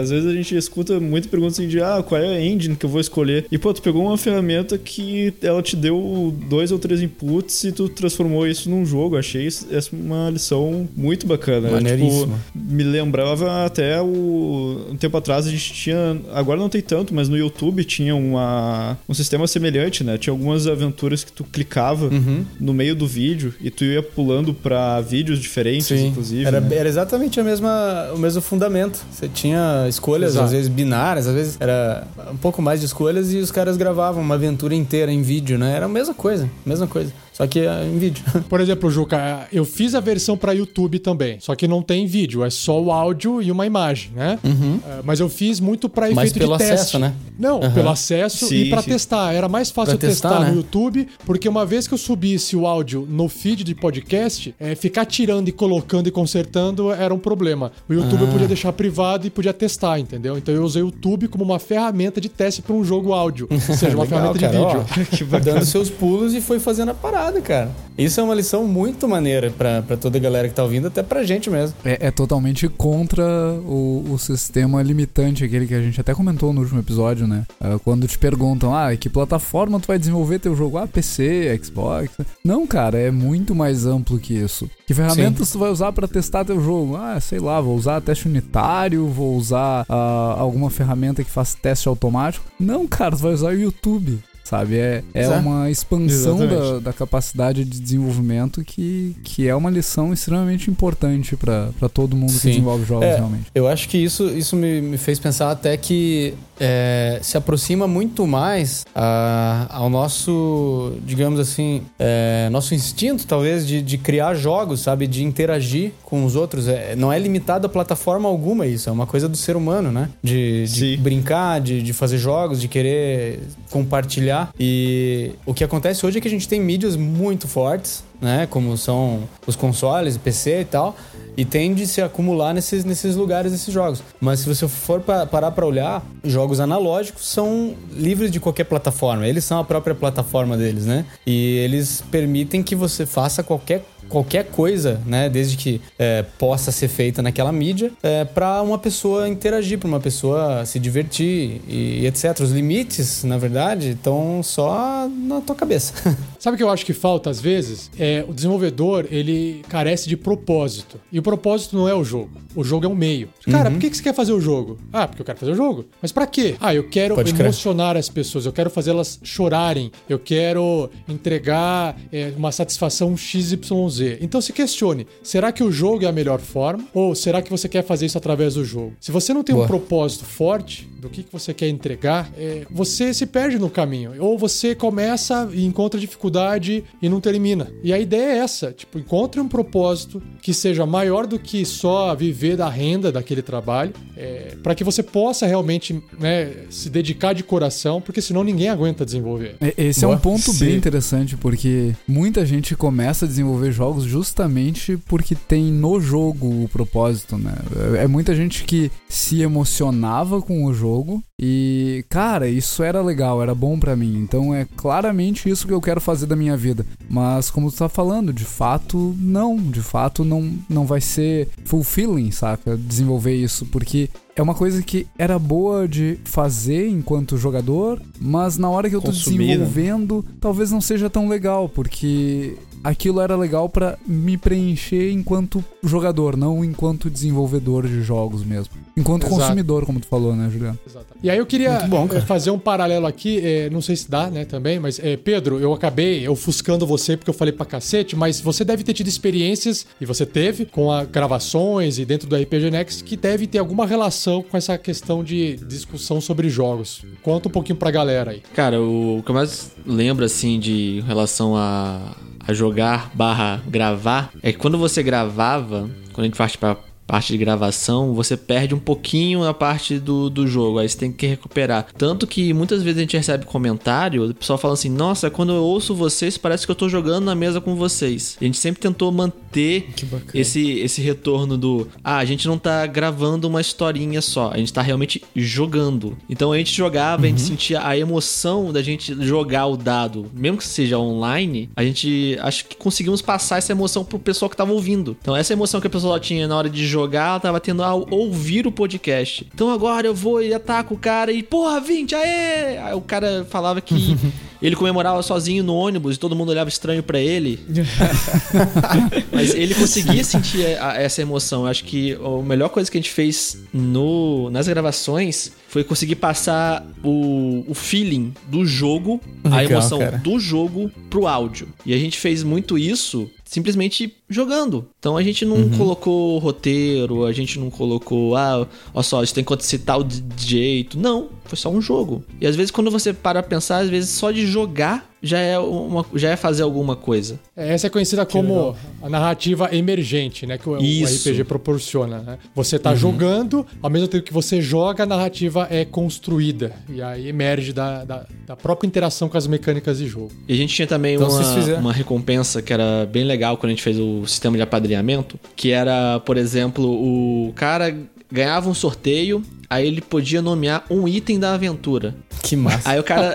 Às vezes a gente escuta muita pergunta assim de ah, qual é a engine que eu vou escolher? E pô, tu pegou uma ferramenta que ela te deu dois ou três inputs e tu transformou isso num jogo. Achei isso- essa uma lição muito bacana. Maneiríssimo. Tipo, me lembrava até o. Um tempo atrás a gente tinha. Agora não tem tanto, mas no YouTube tinha uma, um sistema semelhante, né? Tinha algumas aventuras que tu clicava Uhum. no meio do vídeo e tu ia pulando pra vídeos diferentes, inclusive. Era, né? era exatamente a mesma, o mesmo fundamento. Você tinha escolhas, Exato. às vezes binárias, às vezes era um pouco mais de escolhas e os caras gravavam uma aventura inteira em vídeo, né? Era a mesma coisa, mesma coisa. Só que eh, em vídeo. Por exemplo, Juca, eu fiz a versão pra YouTube também, só que não tem vídeo, é só o áudio e uma imagem, né? É, Mas eu fiz muito pra efeito Uhum. Mas pelo de teste. acesso, né? Não, Aham. pelo acesso Sim, e pra sim. testar. Era mais fácil Pra eu testar, testar, no né? YouTube, porque uma vez que eu subisse o áudio no feed de podcast, é, ficar tirando e colocando e consertando era um problema. O YouTube eu Ah. podia deixar privado e podia testar, entendeu? Então eu usei o YouTube como uma ferramenta de teste pra um jogo áudio, ou seja, uma Legal, ferramenta cara, de ó. vídeo. que bacana. dando seus pulos e foi fazendo a parada, cara. Isso é uma lição muito maneira pra, pra toda a galera que tá ouvindo, até pra gente mesmo. É, é totalmente contra o, o sistema limitante, aquele que a gente até comentou no último episódio, né? Ah, quando te perguntam, ah, que plataforma tu vai desenvolver teu jogo? Ah, PC, Xbox. Não, cara, é muito mais amplo que isso. Que ferramentas tu vai usar pra testar teu jogo? Ah, sei lá, vou usar teste unitário, vou usar ah, alguma ferramenta que faz teste automático. Não, cara, tu vai usar o YouTube. Sabe, é, é Exato. uma expansão da, da capacidade de desenvolvimento que, que é uma lição extremamente importante pra pra todo mundo que Sim. desenvolve jogos, É. realmente. Eu acho que isso, isso me, me fez pensar até que é, se aproxima muito mais a- ao nosso, digamos assim, é, nosso instinto, talvez, de, de criar jogos, sabe? De interagir com os outros. É, não é limitado a plataforma alguma isso, é uma coisa do ser humano, né? De, de brincar, de, de fazer jogos, de querer compartilhar. E o que acontece hoje é que a gente tem mídias muito fortes, né? Como são os consoles, PC e tal. E tende a se acumular nesses, nesses lugares, esses jogos. Mas se você for pa- parar pra olhar, jogos analógicos são livres de qualquer plataforma. Eles são a própria plataforma deles, né? E eles permitem que você faça qualquer qualquer coisa, né, desde que é, possa ser feita naquela mídia, é, para uma pessoa interagir, para uma pessoa se divertir e, e etc. Os limites, na verdade, estão só na tua cabeça. Sabe o que eu acho que falta às vezes? É o desenvolvedor, ele carece de propósito. E o propósito não é o jogo. O jogo é um meio. Cara, Uhum. por que que você quer fazer o jogo? Ah, porque eu quero fazer o jogo. Mas pra quê? Ah, eu quero Pode crer. emocionar as pessoas, eu quero fazê-las chorarem, eu quero entregar é, uma satisfação XYZ. Então se questione, será que o jogo é a melhor forma? Ou será que você quer fazer isso através do jogo? Se você não tem um Boa. propósito forte do que, que você quer entregar, é, você se perde no caminho. Ou você começa e encontra dificuldade e não termina. E a ideia é essa: tipo, encontre um propósito que seja maior do que só viver da renda daquele trabalho, é, para que você possa realmente né, se dedicar de coração, porque senão ninguém aguenta desenvolver. Esse é Boa. um ponto Sim. bem interessante, porque muita gente começa a desenvolver jogos justamente porque tem no jogo o propósito, né? É muita gente que se emocionava com o jogo e, cara, isso era legal, era bom pra mim. Então é claramente isso que eu quero fazer da minha vida. Mas como tu tá falando, de fato, não. De fato, não, não vai ser fulfilling, saca? Desenvolver isso, porque é uma coisa que era boa de fazer enquanto jogador, mas na hora que eu tô Consumir, né? desenvolvendo, talvez não seja tão legal, porque aquilo era legal pra me preencher enquanto jogador, não enquanto desenvolvedor de jogos mesmo. Enquanto Exato. consumidor, como tu falou, né, Juliano? Exato. E aí eu queria bom, eh, fazer um paralelo aqui, eh, não sei se dá, né, também, mas eh, Pedro, eu acabei ofuscando você porque eu falei pra cacete, mas você deve ter tido experiências, e você teve, com a gravações e dentro do RPG Next, que deve ter alguma relação com essa questão de discussão sobre jogos. Conta um pouquinho pra galera aí. Cara, o, o que eu mais lembro, assim, de relação a, a jogar barra gravar, é que quando você gravava, quando a gente parte pra, parte de gravação, você perde um pouquinho a parte do, do jogo, aí você tem que recuperar. Tanto que muitas vezes a gente recebe comentário, o pessoal fala assim: Nossa, quando eu ouço vocês, parece que eu tô jogando na mesa com vocês. A gente sempre tentou manter esse, esse retorno do Ah, a gente não tá gravando uma historinha só, a gente tá realmente jogando. Então a gente jogava, a gente sentia a emoção da gente jogar o dado, mesmo que seja online, a gente acho que conseguimos passar essa emoção pro pessoal que tava ouvindo. Então essa emoção que a pessoa tinha na hora de jogar, ela tava tendo ao ouvir o podcast. Então agora eu vou e ataco o cara e porra, 20, aê! Aí o cara falava que ele comemorava sozinho no ônibus e todo mundo olhava estranho pra ele. Mas ele conseguia sentir a- essa emoção. Eu acho que a melhor coisa que a gente fez no, nas gravações foi conseguir passar o, o feeling do jogo, a Legal, emoção cara. do jogo pro áudio. E a gente fez muito isso simplesmente jogando. Então a gente não Uhum. colocou roteiro, a gente não colocou, ah, olha só, isso tem que acontecer tal de jeito. Não, foi só um jogo. E às vezes quando você para pra pensar, às vezes só de jogar já é, uma, já é fazer alguma coisa. Essa é conhecida como a narrativa emergente, né? Que o, Isso. RPG proporciona. Né? Você tá jogando, ao mesmo tempo que você joga, a narrativa é construída. E aí emerge da, da, da própria interação com as mecânicas de jogo. E a gente tinha também Então, uma, fizer- uma recompensa que era bem legal quando a gente fez o sistema de apadrinhamento, que era, por exemplo, o cara ganhava um sorteio, aí ele podia nomear um item da aventura. Que massa. Aí o cara,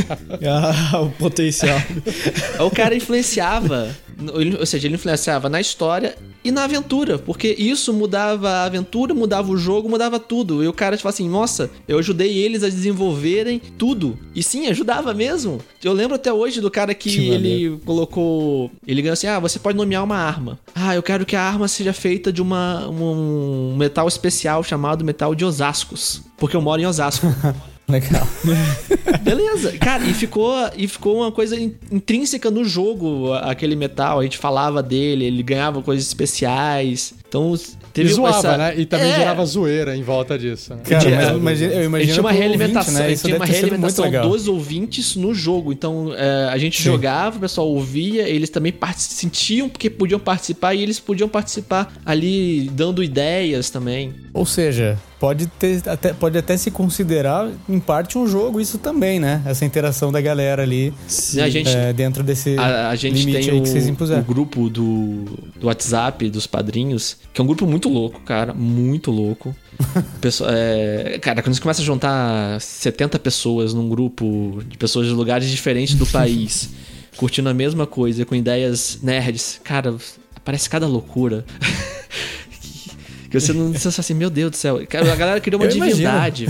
Ah, o potencial. aí o cara influenciava, ou seja, ele influenciava na história e na aventura, porque isso mudava a aventura, mudava o jogo, mudava tudo. E o cara tipo assim, nossa, eu ajudei eles a desenvolverem tudo. E sim, ajudava mesmo. Eu lembro até hoje do cara que, Que ele colocou, ele ganhou assim, ah, você pode nomear uma arma. Ah, eu quero que a arma seja feita de uma um metal especial chamado metal de Osascos, porque eu moro em Osasco. Legal. Beleza. Cara, e ficou, e ficou uma coisa in- intrínseca no jogo, aquele metal. A gente falava dele, ele ganhava coisas especiais. Então, teve e zoava, essa... né? E também É. gerava zoeira em volta disso. Né? Cara, Tinha- mas, eu Ele imagino tinha uma realimentação, ouvinte, né? Isso tinha uma realimentação dos ouvintes no jogo. Então, é, a gente Sim. jogava, o pessoal ouvia, eles também sentiam porque podiam participar e eles podiam participar ali dando ideias também. Ou seja, pode, ter, até, pode até se considerar, em parte, um jogo isso também, né? Essa interação da galera ali E a gente é, dentro desse A, a gente tem o, que vocês o impuseram. grupo do, do WhatsApp dos padrinhos, que é um grupo muito louco, cara. Muito louco. Pessoa, é, cara, quando você começa a juntar 70 pessoas num grupo de pessoas de lugares diferentes do país, curtindo a mesma coisa, com ideias nerds, cara, aparece cada loucura. Que você não fala assim, meu Deus do céu. Cara, a galera criou uma Eu divindade.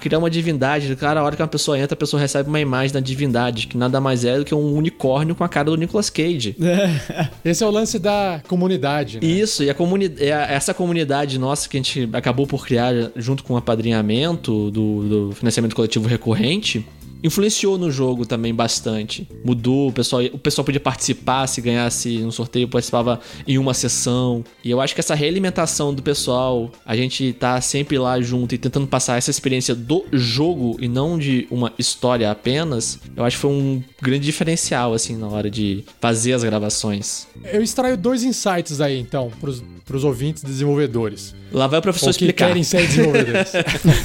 Criou uma divindade. Cara, a hora que uma pessoa entra, a pessoa recebe uma imagem da divindade, que nada mais é do que um unicórnio com a cara do Nicolas Cage. Esse é o lance da comunidade, né? Isso, e a comuni é essa comunidade nossa que a gente acabou por criar junto com o apadrinhamento do, do financiamento coletivo recorrente. Influenciou no jogo também bastante. Mudou, o pessoal, o pessoal podia participar, se ganhasse um sorteio, participava em uma sessão. E eu acho que essa realimentação do pessoal, a gente tá sempre lá junto e tentando passar essa experiência do jogo e não de uma história apenas, eu acho que foi um grande diferencial, assim, na hora de fazer as gravações. Eu extraio dois insights aí, então, pros, pros ouvintes desenvolvedores. Lá vai o professor Ou que explicar. querem ser desenvolvedores.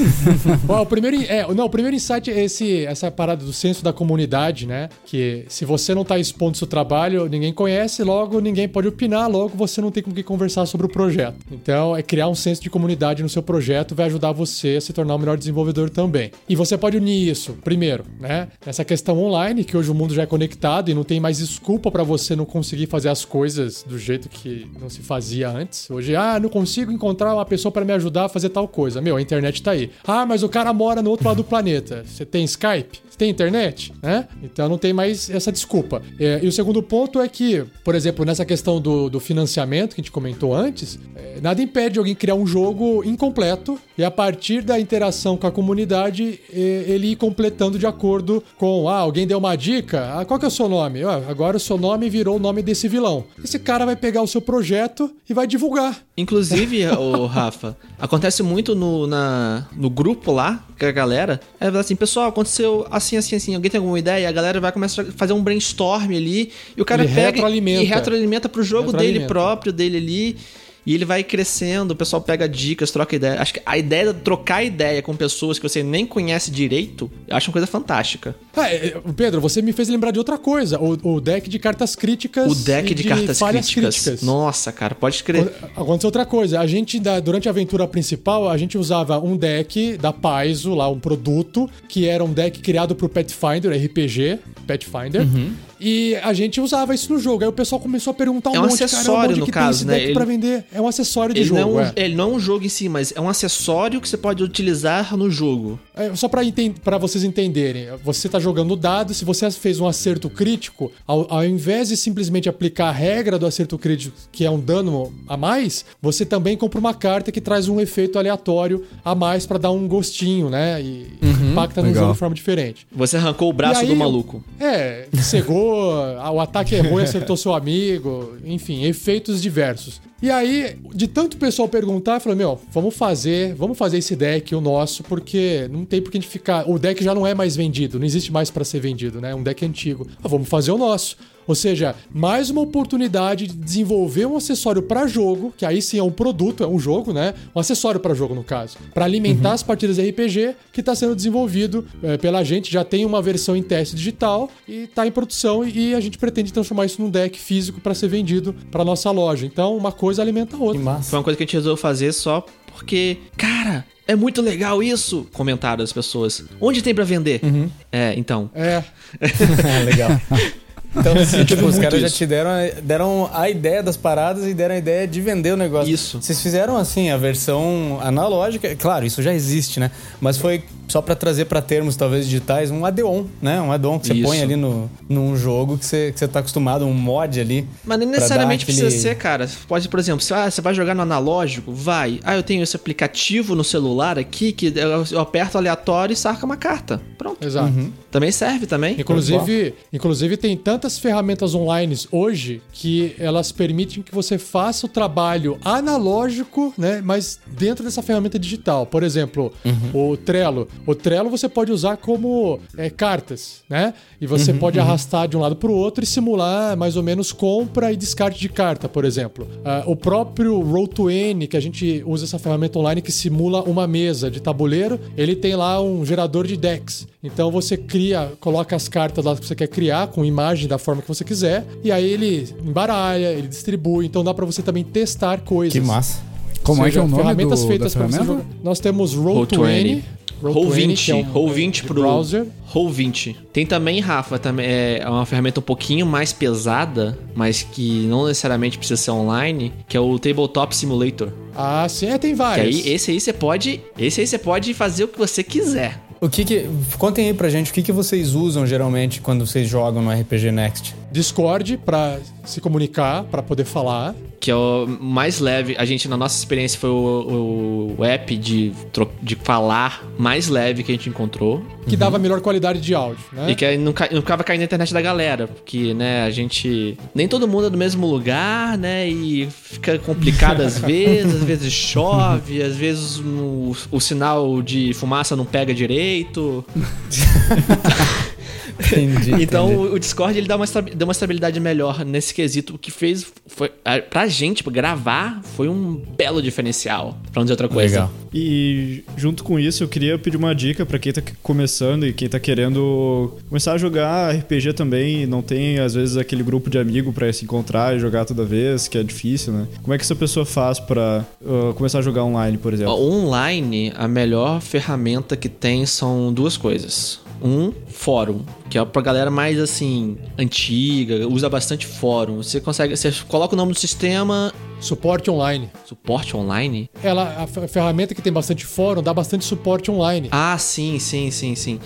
Bom, o primeiro, é, não, o primeiro insight é esse, essa parada do senso da comunidade, né? Que se você não tá expondo seu trabalho, ninguém conhece, logo ninguém pode opinar, logo você não tem com quem conversar sobre o projeto. Então, é criar um senso de comunidade no seu projeto vai ajudar você a se tornar um melhor desenvolvedor também. E você pode unir isso, primeiro, né? Essa questão online, que hoje o mundo já é conectado e não tem mais desculpa para você não conseguir fazer as coisas do jeito que não se fazia antes. Hoje, ah, não consigo encontrar uma pessoa para me ajudar a fazer tal coisa. Meu, a internet tá aí. Ah, mas o cara mora no outro lado do planeta. Você tem Skype? Você tem internet? Né? Então não tem mais essa desculpa. É, e o segundo ponto é que, por exemplo, nessa questão do, do financiamento que a gente comentou antes, é, nada impede alguém criar um jogo incompleto e a partir da interação com a comunidade, é, ele ir completando de acordo com, ah, alguém deu uma dica, ah, qual que é o seu nome? Ah, agora o seu nome virou o nome desse vilão. Esse cara vai pegar o seu projeto e vai divulgar. Inclusive, o Rafa, acontece muito no, na, no grupo lá, com a galera. É assim, pessoal, aconteceu assim, assim, assim. Alguém tem alguma ideia? A galera vai começar a fazer um brainstorm ali. E o cara pega retroalimenta. e retroalimenta pro jogo dele Retroalimenta. próprio, dele ali. E ele vai crescendo, o pessoal pega dicas, troca ideia. Acho que a ideia de trocar ideia com pessoas que você nem conhece direito, eu acho uma coisa fantástica. Ah, é, Pedro, você me fez lembrar de outra coisa. O, o deck de cartas críticas. O deck de, e cartas falhas críticas. Nossa, cara, pode escrever. Aconteceu outra coisa. A gente, durante a aventura principal, a gente usava um deck da Paizo, lá, um produto, que era um deck criado pro Pathfinder, RPG, Pathfinder. Uhum. E a gente usava isso no jogo. Aí o pessoal começou a perguntar um É um monte, acessório, caramba, onde no que caso, tem esse né? Ele- pra vender? É um acessório de Ele não, jogo, é um, é. ele não é um jogo em si, mas é um acessório que você pode utilizar no jogo. É, só pra, pra vocês entenderem, você tá jogando dado, se você fez um acerto crítico, ao, ao invés de simplesmente aplicar a regra do acerto crítico, que é um dano a mais, você também compra uma carta que traz um efeito aleatório a mais pra dar um gostinho, né? E impacta no jogo de forma diferente. Você arrancou o braço aí, do maluco. É, cegou, o ataque errou e acertou seu amigo, enfim, efeitos diversos. E aí, de tanto pessoal perguntar, eu falei, meu, vamos fazer, vamos fazer esse deck, o nosso, porque não tem por que a gente ficar. O deck já não é mais vendido, não existe mais pra ser vendido, né? Um deck antigo. Ah, vamos fazer o nosso. Ou seja, mais uma oportunidade de desenvolver um acessório pra jogo, que aí sim é um produto, é um jogo, né? Um acessório pra jogo, no caso. Pra alimentar as partidas RPG que tá sendo desenvolvido eh, pela gente. Já tem uma versão em teste digital e tá em produção e a gente pretende transformar isso num deck físico pra ser vendido pra nossa loja. Então, uma coisa alimenta a Que outra. massa. Foi uma coisa que a gente resolveu fazer só porque, cara, é muito legal isso. Comentaram as pessoas. Onde tem pra vender? É, então. É, É, legal. Então, assim, tipo, os caras já te deram, deram a ideia das paradas e deram a ideia de vender o negócio. Isso. Vocês fizeram, assim, a versão analógica. Claro, isso já existe, né? Mas foi só pra trazer pra termos, talvez, digitais, um add-on, né? Um add-on que você Isso. põe ali no, num jogo que você, que você tá acostumado, um mod ali. Mas nem necessariamente aquele- precisa ser, cara. Pode, por exemplo, se ah, você vai jogar no analógico, vai. Ah, eu tenho esse aplicativo no celular aqui que eu eu aperto aleatório e saca uma carta. Pronto. exato. Também serve também. Inclusive, inclusive tem tantas ferramentas online hoje que elas permitem que você faça o trabalho analógico, né, mas dentro dessa ferramenta digital. Por exemplo, o Trello. O Trello você pode usar como é, cartas, né? E você pode arrastar de um lado para o outro e simular mais ou menos compra e descarte de carta, por exemplo. Ah, o próprio Roll20, que a gente usa essa ferramenta online que simula uma mesa de tabuleiro, ele tem lá um gerador de decks. Então você cria, coloca as cartas lá que você quer criar com imagem da forma que você quiser e aí ele embaralha, ele distribui. Então dá para você também testar coisas. Que massa. Como Ou é que é o seja, nome ferramentas do, feitas para você ferramenta? jogar. Nós temos Roll20. Roll20, Roll20, que é um- Roll20 de pro browser. Roll20. Tem também, Rafa, também é uma ferramenta um pouquinho mais pesada, mas que não necessariamente precisa ser online, que é o Tabletop Simulator. Ah, sim, é, tem Que várias. aí esse aí você pode, esse aí você pode fazer o que você quiser. O que que... Contem aí pra gente, o que que vocês usam geralmente quando vocês jogam no RPG Next? Discord para se comunicar, para poder falar. Que é o mais leve. A gente, na nossa experiência, foi o, o app de, de falar mais leve que a gente encontrou. que dava melhor qualidade de áudio, né? E que aí não, ca- não ficava caindo na internet da galera. Porque, né, a gente. Nem todo mundo é do mesmo lugar, né? E fica complicado às vezes, às vezes chove, às vezes o, o sinal de fumaça não pega direito. Entendi. Então entendi. o, Discord ele dá uma, deu uma estabilidade melhor nesse quesito. O que fez. Foi, a- pra gente, tipo, gravar, foi um belo diferencial. Pra não dizer outra coisa. Legal. E junto com isso, eu queria pedir uma dica pra quem tá começando e quem tá querendo começar a jogar RPG também e não tem, às vezes, aquele grupo de amigo pra se encontrar e jogar toda vez, que é difícil, né? Como é que essa pessoa faz pra uh, começar a jogar online, por exemplo? Online, a melhor ferramenta que tem são duas coisas. Um, fórum, que é pra galera mais assim, antiga, usa bastante fórum. Você consegue, você coloca o nome do sistema, Suporte online. suporte online. Ela, a fe- ferramenta que tem bastante fórum dá bastante suporte online. Ah, sim, sim, sim, sim.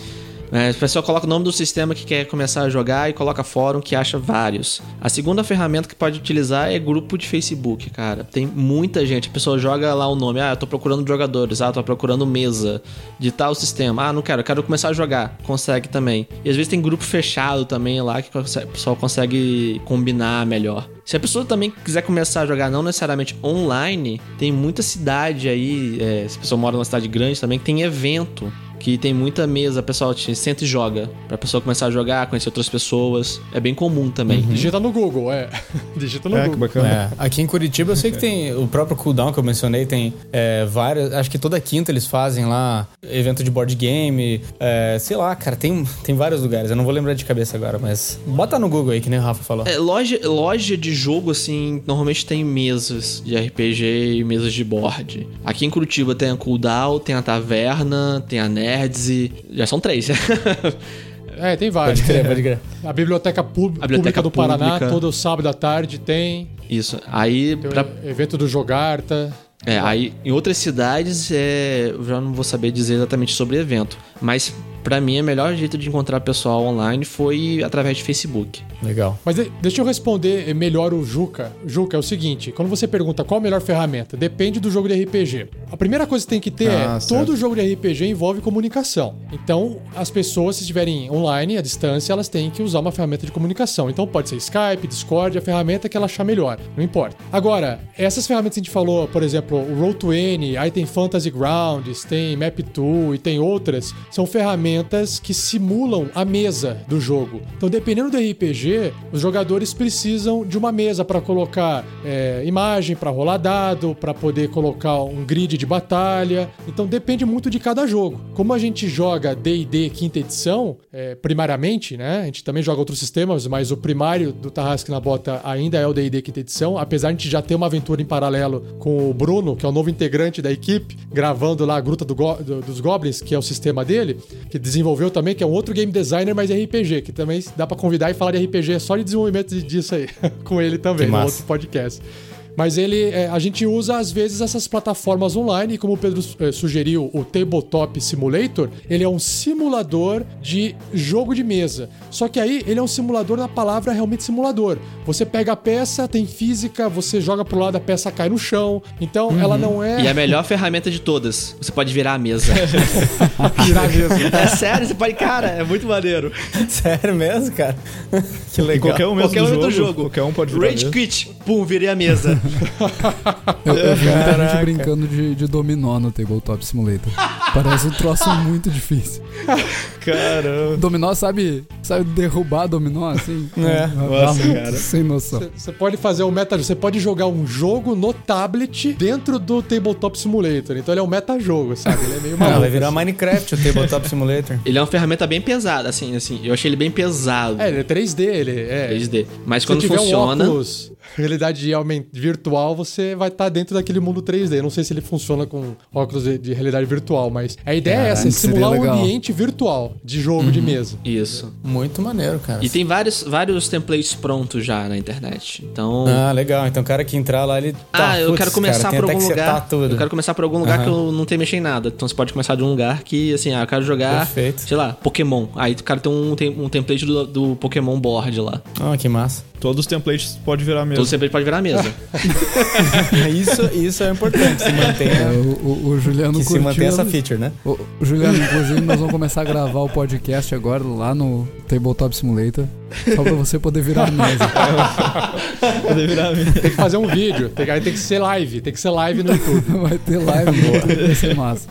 É, a pessoa coloca o nome do sistema que quer começar a jogar e coloca fórum que acha vários. A segunda ferramenta que pode utilizar é grupo de Facebook, cara. Tem muita gente. A pessoa joga lá o nome. Ah, eu tô procurando jogadores. Ah, tô procurando mesa de tal sistema. Ah, não quero, quero começar a jogar. Consegue também. E às vezes tem grupo fechado também lá que o pessoal consegue combinar melhor. Se a pessoa também quiser começar a jogar não necessariamente online, tem muita cidade aí, é, se a pessoa mora numa cidade grande também, que tem evento que tem muita mesa, pessoal te senta e joga. Pra pessoa começar a jogar, conhecer outras pessoas. É bem comum também. Digita no Google, é. Digita no É, que Google. bacana. É, aqui em Curitiba eu sei que tem o próprio cooldown que eu mencionei, tem é, várias. Acho que toda quinta eles fazem lá evento de board game. é, sei lá, cara, tem, tem vários lugares. Eu não vou lembrar de cabeça agora, mas bota no Google aí, que nem o Rafa falou. É, loja, loja de jogo, assim, normalmente tem mesas de RPG e mesas de board. Aqui em Curitiba tem a Cooldown, tem a Taverna, tem a Nerds e... Já são três. É, tem vários. Pode crer, pode crer. A Biblioteca, Pub- A Biblioteca Pública do Paraná, Pública. todo sábado à tarde tem. Isso. Aí, Tem o pra, evento do Jogarta. é, aí, em outras cidades, é, eu já não vou saber dizer exatamente sobre evento. Mas, pra mim, o melhor jeito de encontrar pessoal online foi através de Facebook. Legal. Mas de- deixa eu responder melhor o Juca. Juca, é o seguinte: quando você pergunta qual a melhor ferramenta, depende do jogo de RPG. A primeira coisa que tem que ter Ah, é: certo. todo jogo de RPG envolve comunicação. Então, as pessoas, se estiverem online, à distância, elas têm que usar uma ferramenta de comunicação. Então, pode ser Skype, Discord, a ferramenta que ela achar melhor. Não importa. Agora, essas ferramentas que a gente falou, por exemplo, o Roll20, aí tem Fantasy Grounds, tem Map2 e tem outras, são ferramentas que simulam a mesa do jogo. Então, dependendo do RPG, os jogadores precisam de uma mesa para colocar é, imagem, para rolar dado, para poder colocar um grid de batalha. Então, depende muito de cada jogo. Como a gente joga D&D quinta edição, é, primariamente, né? A gente também joga outros sistemas, mas o primário do Tarrasque na Bota ainda é o D&D quinta edição, apesar de a gente já ter uma aventura em paralelo com o Bruno, que é o novo integrante da equipe, gravando lá a Gruta do Go- do- dos Goblins, que é o sistema dele, que desenvolveu também, que é um outro game designer, mas é RPG, que também dá pra convidar e falar de RPG só de desenvolvimento disso aí, com ele também, no outro podcast. Mas ele, é, a gente usa às vezes essas plataformas online, e como o Pedro eh, sugeriu, o Tabletop Simulator, ele é um simulador de jogo de mesa. Só que aí ele é um simulador na palavra realmente simulador. Você pega a peça, tem física, você joga pro lado, a peça cai no chão. Então ela não é. E a melhor ferramenta de todas, você pode virar a mesa. virar mesmo. é sério, você pode... Cara, é muito maneiro. Sério mesmo, cara? que Em legal. qualquer um mesmo Qualquer do um jogo, do jogo. Qualquer um pode virar Rage quit. Pum, virei a mesa. Eu, eu vi muita gente brincando de, de dominó no Tabletop Simulator. Parece um troço muito difícil. Caramba. Dominó sabe, sabe derrubar dominó assim? É, nossa, muito cara. Sem noção. Você pode fazer um meta, você pode jogar um jogo no tablet dentro do Tabletop Simulator. Então ele é um metajogo, sabe? Ele é meio Ah, maluco. vai virar Minecraft o Tabletop Simulator. Ele é uma ferramenta bem pesada, assim, assim. Eu achei ele bem pesado. É, ele é 3D, ele é. 3D. Mas Se quando tiver funciona. um óculos realidade aument- virtual, você vai estar dentro daquele mundo 3D. Eu não sei se ele funciona com óculos de, de realidade virtual, mas a ideia é essa, é simular um ambiente virtual de jogo de mesa. Isso. Muito maneiro, cara. E tem vários, vários templates prontos já na internet. Então. Ah, legal. Então o cara que entrar lá, ele. Ah, tá, eu putz, quero começar cara, tem por algum lugar. Tudo. Eu quero começar por algum lugar que eu não tenho mexer em nada. Então você pode começar de um lugar que, assim, ah, eu quero jogar, Perfeito. sei lá, Pokémon. Aí o cara tem um, tem um template do, do Pokémon board lá. Ah, que massa. Todos os templates pode virar mesmo. Todo template pode virar a mesa. isso, isso é importante, se É, mantenha, o, o- o Juliano que se mantenha essa feature, né? O, o Juliano, inclusive, nós vamos começar a gravar o podcast agora lá no Tabletop Simulator. Só pra você poder virar a mesa. Pode virar mesmo. Tem que fazer um vídeo. Tem, aí tem que ser live. Tem que ser live no YouTube. Vai ter live, no YouTube, vai ser massa.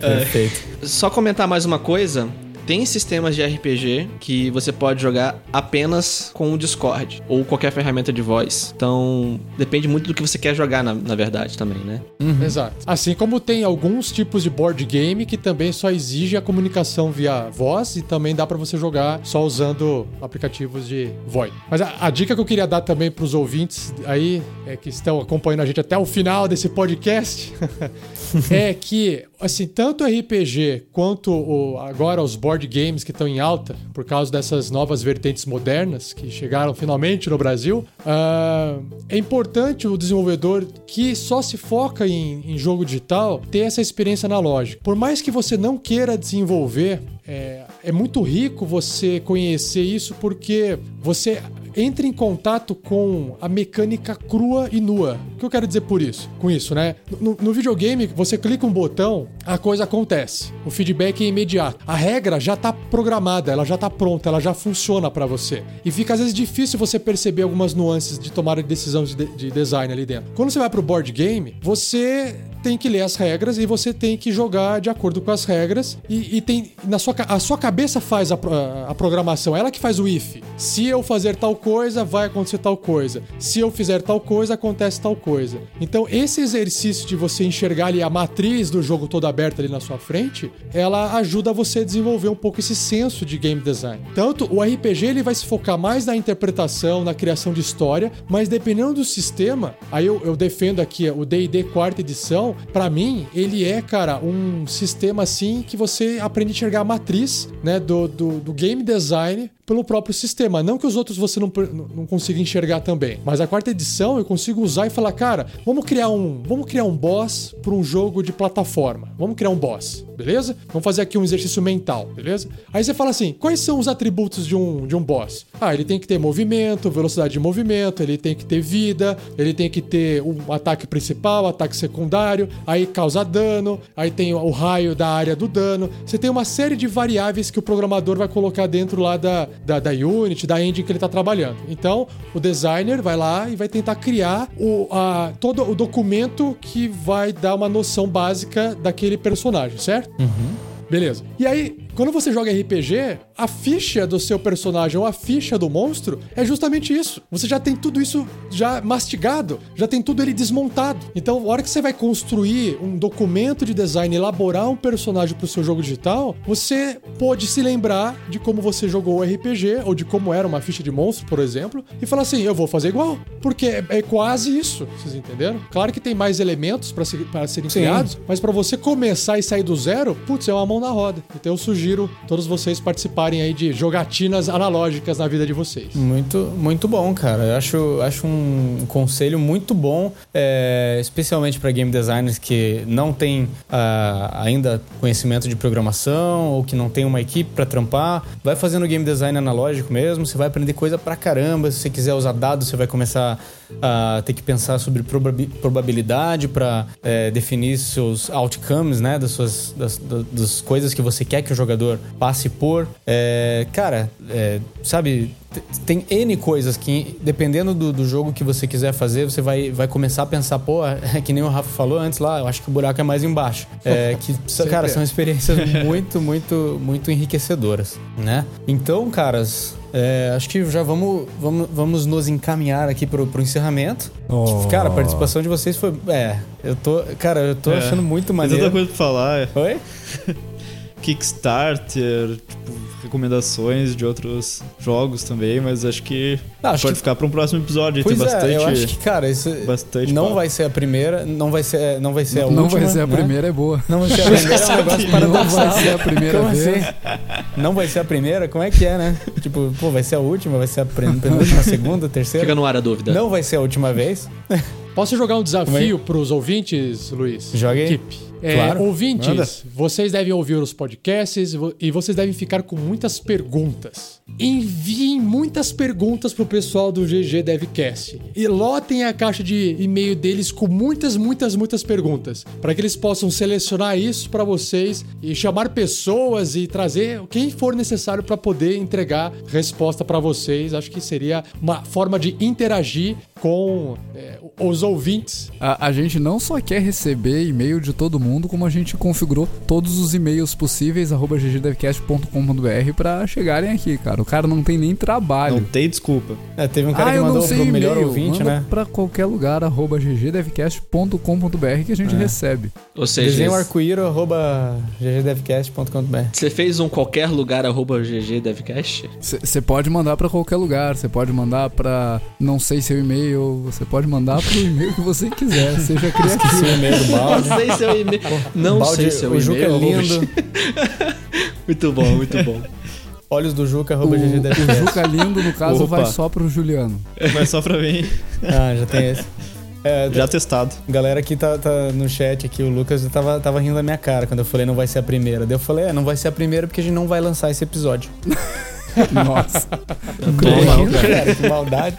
Perfeito. Só comentar mais uma coisa. Tem sistemas de RPG que você pode jogar apenas com o Discord ou qualquer ferramenta de voz. Então, depende muito do que você quer jogar, na, na verdade, também, né? Exato. Assim como tem alguns tipos de board game que também só exige a comunicação via voz e também dá pra você jogar só usando aplicativos de VoIP. Mas a, a dica que eu queria dar também pros ouvintes aí é, que estão acompanhando a gente até o final desse podcast é que assim tanto RPG quanto o- agora os board games que estão em alta por causa dessas novas vertentes modernas que chegaram finalmente no Brasil ah, é importante o desenvolvedor que só se foca em, em jogo digital ter essa experiência analógica. Por mais que você não queira desenvolver, é, é muito rico você conhecer isso porque você entra em contato com a mecânica crua e nua. O que eu quero dizer por isso? Com isso, né? No, no videogame, você clica um botão, a coisa acontece. O feedback é imediato. A regra já tá programada, ela já tá pronta, ela já funciona para você. E fica às vezes difícil você perceber algumas nuances de tomada de decisão de, de design ali dentro. Quando você vai pro board game, você tem que ler as regras e você tem que jogar de acordo com as regras. E, e tem. Na sua, a sua cabeça faz a, a programação, ela que faz o if. Se eu fazer tal coisa, vai acontecer tal coisa. Se eu fizer tal coisa, acontece tal coisa. Então, esse exercício de você enxergar ali a matriz do jogo toda aberta ali na sua frente, ela ajuda você a desenvolver um pouco esse senso de game design. Tanto o RPG ele vai se focar mais na interpretação, na criação de história, mas dependendo do sistema, aí eu, eu defendo aqui o D&D quarta edição, pra mim ele é, cara, um sistema assim que você aprende a enxergar a matriz, né, do, do, do game design pelo próprio sistema. Não que os outros você não não consiga enxergar também. Mas a quarta edição eu consigo usar e falar, cara, vamos criar um, vamos criar um boss para um jogo de plataforma. Vamos criar um boss, beleza? Vamos fazer aqui um exercício mental, beleza? Aí você fala assim, quais são os atributos de um, de um boss? Ah, ele tem que ter movimento, velocidade de movimento, ele tem que ter vida, ele tem que ter um ataque principal, ataque secundário, aí causa dano, aí tem o raio da área do dano. Você tem uma série de variáveis que o programador vai colocar dentro lá da, da, da Unity, da engine que ele está trabalhando. Então, o designer vai lá e vai tentar criar o, a, todo o documento que vai dar uma noção básica daquele personagem, certo? Beleza. E aí, quando você joga RPG, a ficha do seu personagem ou a ficha do monstro é justamente isso. Você já tem tudo isso já mastigado, já tem tudo ele desmontado. Então, a hora que você vai construir um documento de design, elaborar um personagem para o seu jogo digital, você pode se lembrar de como você jogou o RPG ou de como era uma ficha de monstro, por exemplo, e falar assim: eu vou fazer igual, porque é, é quase isso. Vocês entenderam? Claro que tem mais elementos para ser, serem Sim. criados, mas para você começar e sair do zero, putz, é uma mão na roda. Então eu sugiro todos vocês participarem aí de jogatinas analógicas na vida de vocês. Muito, muito bom, cara. Eu acho, acho um conselho muito bom, é, especialmente para game designers que não tem ah, ainda conhecimento de programação ou que não tem uma equipe para trampar. Vai fazendo game design analógico mesmo, você vai aprender coisa pra caramba. Se você quiser usar dados, você vai começar a ter que pensar sobre probabi- probabilidade para definir seus outcomes, né, das suas das, da- das coisas que você quer que o jogador passe por. É, cara, é, sabe, tem N coisas que, dependendo do, do jogo que você quiser fazer, você vai, vai começar a pensar, pô, é que nem o Rafa falou antes lá, eu acho que o buraco é mais embaixo. É, que, cara, são experiências muito, muito, muito enriquecedoras, né? Então, caras, é, acho que já vamos, vamos, vamos nos encaminhar aqui pro, pro encerramento. Oh. Cara, a participação de vocês foi. É, eu tô. Cara, eu tô É, achando muito Tem maneiro. tanta coisa pra falar. é Oi? Kickstarter, tipo, recomendações de outros jogos também, mas acho que Não, acho pode que- ficar pra um próximo episódio. Pois Tem bastante. é, eu acho que, cara, isso bastante não papo. vai ser a primeira, não vai ser, não vai ser a não última. vai ser a né? primeira, é boa. Não vai ser a primeira, é um negócio Não vai ser a primeira Como vez. assim? Não vai ser a primeira? Como é que é, né? Tipo, pô, vai ser a última, vai ser a pen- penúltima, segunda, terceira? Fica no ar a dúvida. Não vai ser a última vez? Posso jogar um desafio pros ouvintes, Luiz? Joga aí. Equipe. É, Claro. ouvintes, Manda. vocês devem ouvir os podcasts e vocês devem ficar com muitas perguntas. Enviem muitas perguntas pro pessoal do GG Devcast. E lotem a caixa de e-mail deles com muitas, muitas, muitas perguntas. Para que eles possam selecionar isso para vocês e chamar pessoas e trazer quem for necessário para poder entregar resposta para vocês. Acho que seria uma forma de interagir com é, os ouvintes A, a gente não só quer receber e-mail de todo mundo, como a gente configurou todos os e-mails possíveis, arroba ggdevcast.com.br pra chegarem aqui, cara. O cara não tem nem trabalho. Não tem desculpa. É, teve um cara ah, que mandou pro melhor e-mail. ouvinte, Manda né? pra qualquer lugar, arroba ggdevcast.com.br que a gente recebe. Ou seja, Desenho arco-íro, arroba ggdevcast.com.br. você fez um qualquer lugar arroba GG Devcast? Você pode mandar pra qualquer lugar, você pode mandar pra não sei seu e-mail, você pode mandar pro e-mail que você quiser, seja criativo. e-mail do Não balde. sei seu e-mail. Não balde, sei seu o Juca é e-mail. lindo. Muito bom, muito bom. Olhos do Juca, O, arroba o ggdevcast. Juca Lindo, no caso, Opa. vai só pro Juliano. Mas só pra mim, Ah, já tem esse. É, já testado. Galera aqui tá, tá no chat aqui, o Lucas tava, tava rindo da minha cara quando eu falei não vai ser a primeira. Daí eu falei, é, não vai ser a primeira porque a gente não vai lançar esse episódio. Nossa. Cara, que maldade.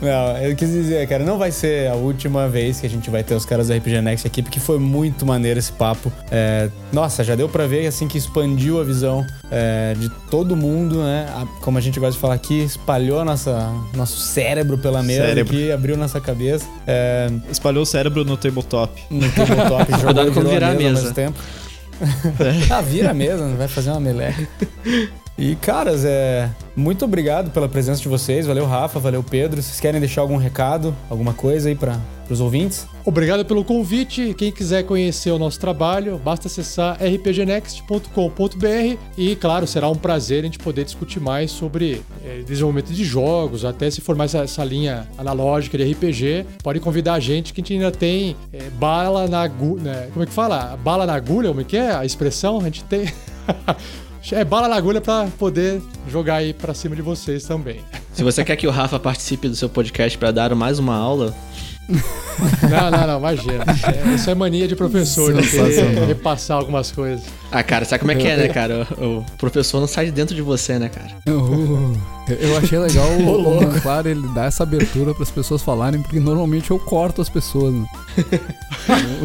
Não, eu quis dizer, cara, não vai ser a última vez que a gente vai ter os caras da RPG Next aqui, porque foi muito maneiro esse papo. É, nossa, já deu pra ver, assim, que expandiu a visão é, de todo mundo, né? A- como a gente gosta de falar aqui, espalhou nossa, nosso cérebro pela mesa Cérebro. aqui, abriu nossa cabeça. É, Espalhou o cérebro no tabletop. no tabletop, jogou Cuidado quando virou virar a ao mesa. mesmo tempo. ah, vira a mesa, não vai fazer uma meleca. E, caras, é, muito obrigado pela presença de vocês. Valeu, Rafa, valeu, Pedro. Vocês querem deixar algum recado, alguma coisa aí para os ouvintes? Obrigado pelo convite. Quem quiser conhecer o nosso trabalho, basta acessar rpgnext.com.br e, claro, será um prazer a gente poder discutir mais sobre eh, desenvolvimento de jogos, até se for mais essa linha analógica de RPG. Pode convidar a gente que a gente ainda tem eh, bala na agulha. Como é que fala? Bala na agulha? Como é que é a expressão? A gente tem. É bala na agulha pra poder jogar aí pra cima de vocês também. Se você quer que o Rafa participe do seu podcast pra dar mais uma aula, Não, não, não, imagina. É, isso é mania de professor, né? Repassar algumas coisas. Ah, cara, sabe como é que é, né, cara? O, o professor não sai de dentro de você, né, cara? Uh, eu achei legal o, o Monclar ele dar essa abertura para as pessoas falarem, porque normalmente eu corto as pessoas. Né?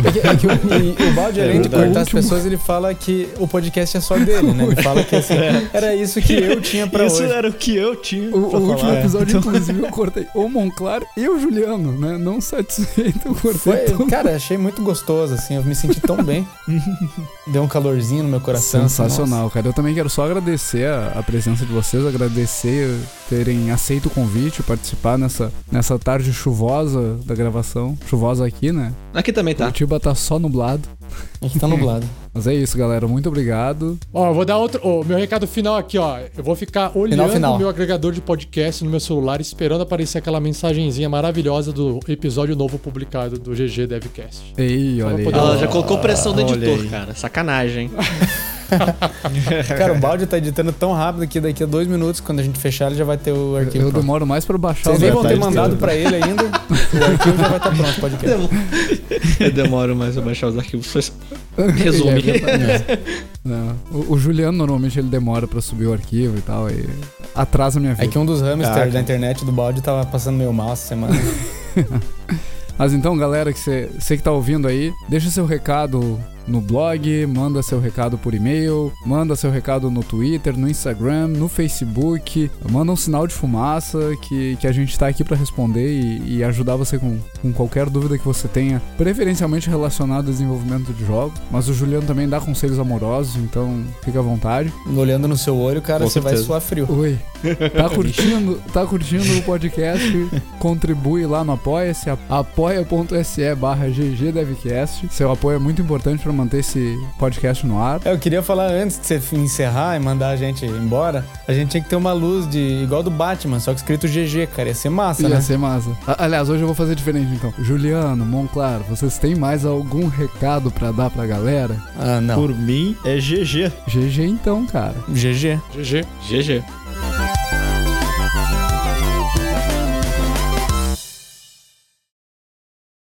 É que, é que o, o Balde, além de verdade. cortar as pessoas, ele fala que o podcast é só dele, né? Ele fala que assim, era isso que eu tinha pra Isso hoje. era o que eu tinha O, o último falar. episódio, inclusive, eu cortei o Monclar e o Juliano, né? Não satisfeito, eu cortei Foi, cara, achei muito gostoso, assim, eu me senti tão bem. Deu um calorzinho no meu coração. assim, Sensacional, cara. Eu também quero só agradecer a, a presença de vocês, agradecer terem aceito o convite, participar nessa, nessa tarde chuvosa da gravação. Chuvosa aqui, né? Aqui também tá. Curitiba tá só nublado. Aqui tá nublado. Mas é isso, galera. Muito obrigado. Ó, eu vou dar outro. ó, meu recado final aqui, ó. Eu vou ficar olhando o meu agregador de podcast no meu celular, esperando aparecer aquela mensagenzinha maravilhosa do episódio novo publicado do GG Devcast. Ei, olha aí. poder- Ela já colocou pressão no olha editor, cara. Sacanagem, hein? Cara, o Balde tá editando tão rápido que daqui a dois minutos, quando a gente fechar, ele já vai ter o arquivo Eu pronto. demoro mais pra baixar Vocês nem vão ter mandado pra ele ainda, o arquivo já vai estar pronto, podcast. Eu demoro mais a baixar os arquivos. Resume. É. Não. O, o Juliano normalmente ele demora pra subir o arquivo e tal, e atrasa a minha vida. É que um dos hamsters Caraca. da internet do Balde tava passando meio mal essa semana. Mas então, galera, que você que tá ouvindo aí, deixa seu recado no blog, manda seu recado por e-mail, manda seu recado no Twitter, no Instagram, no Facebook, manda um sinal de fumaça que, que a gente tá aqui pra responder e, e ajudar você com, com qualquer dúvida que você tenha, preferencialmente relacionado ao desenvolvimento de jogos. Mas o Juliano também dá conselhos amorosos, então fica à vontade. Olhando no seu olho, cara, Com você vai certeza. suar frio. Oi. Tá curtindo, tá curtindo o podcast? Contribui lá no Apoia-se, apoia.se barra ggdevcast. Seu apoio é muito importante pra manter esse podcast no ar. É, Eu queria falar antes de você encerrar e mandar a gente embora, a gente tinha que ter uma luz de igual do Batman, só que escrito GG, cara. Ia ser massa, Ia né? ser massa. A- Aliás, hoje eu vou fazer diferente então. Juliano, Monclar, vocês têm mais algum recado pra dar pra galera? Ah, não. Por mim, é GG. GG então, cara. GG. GG. GG.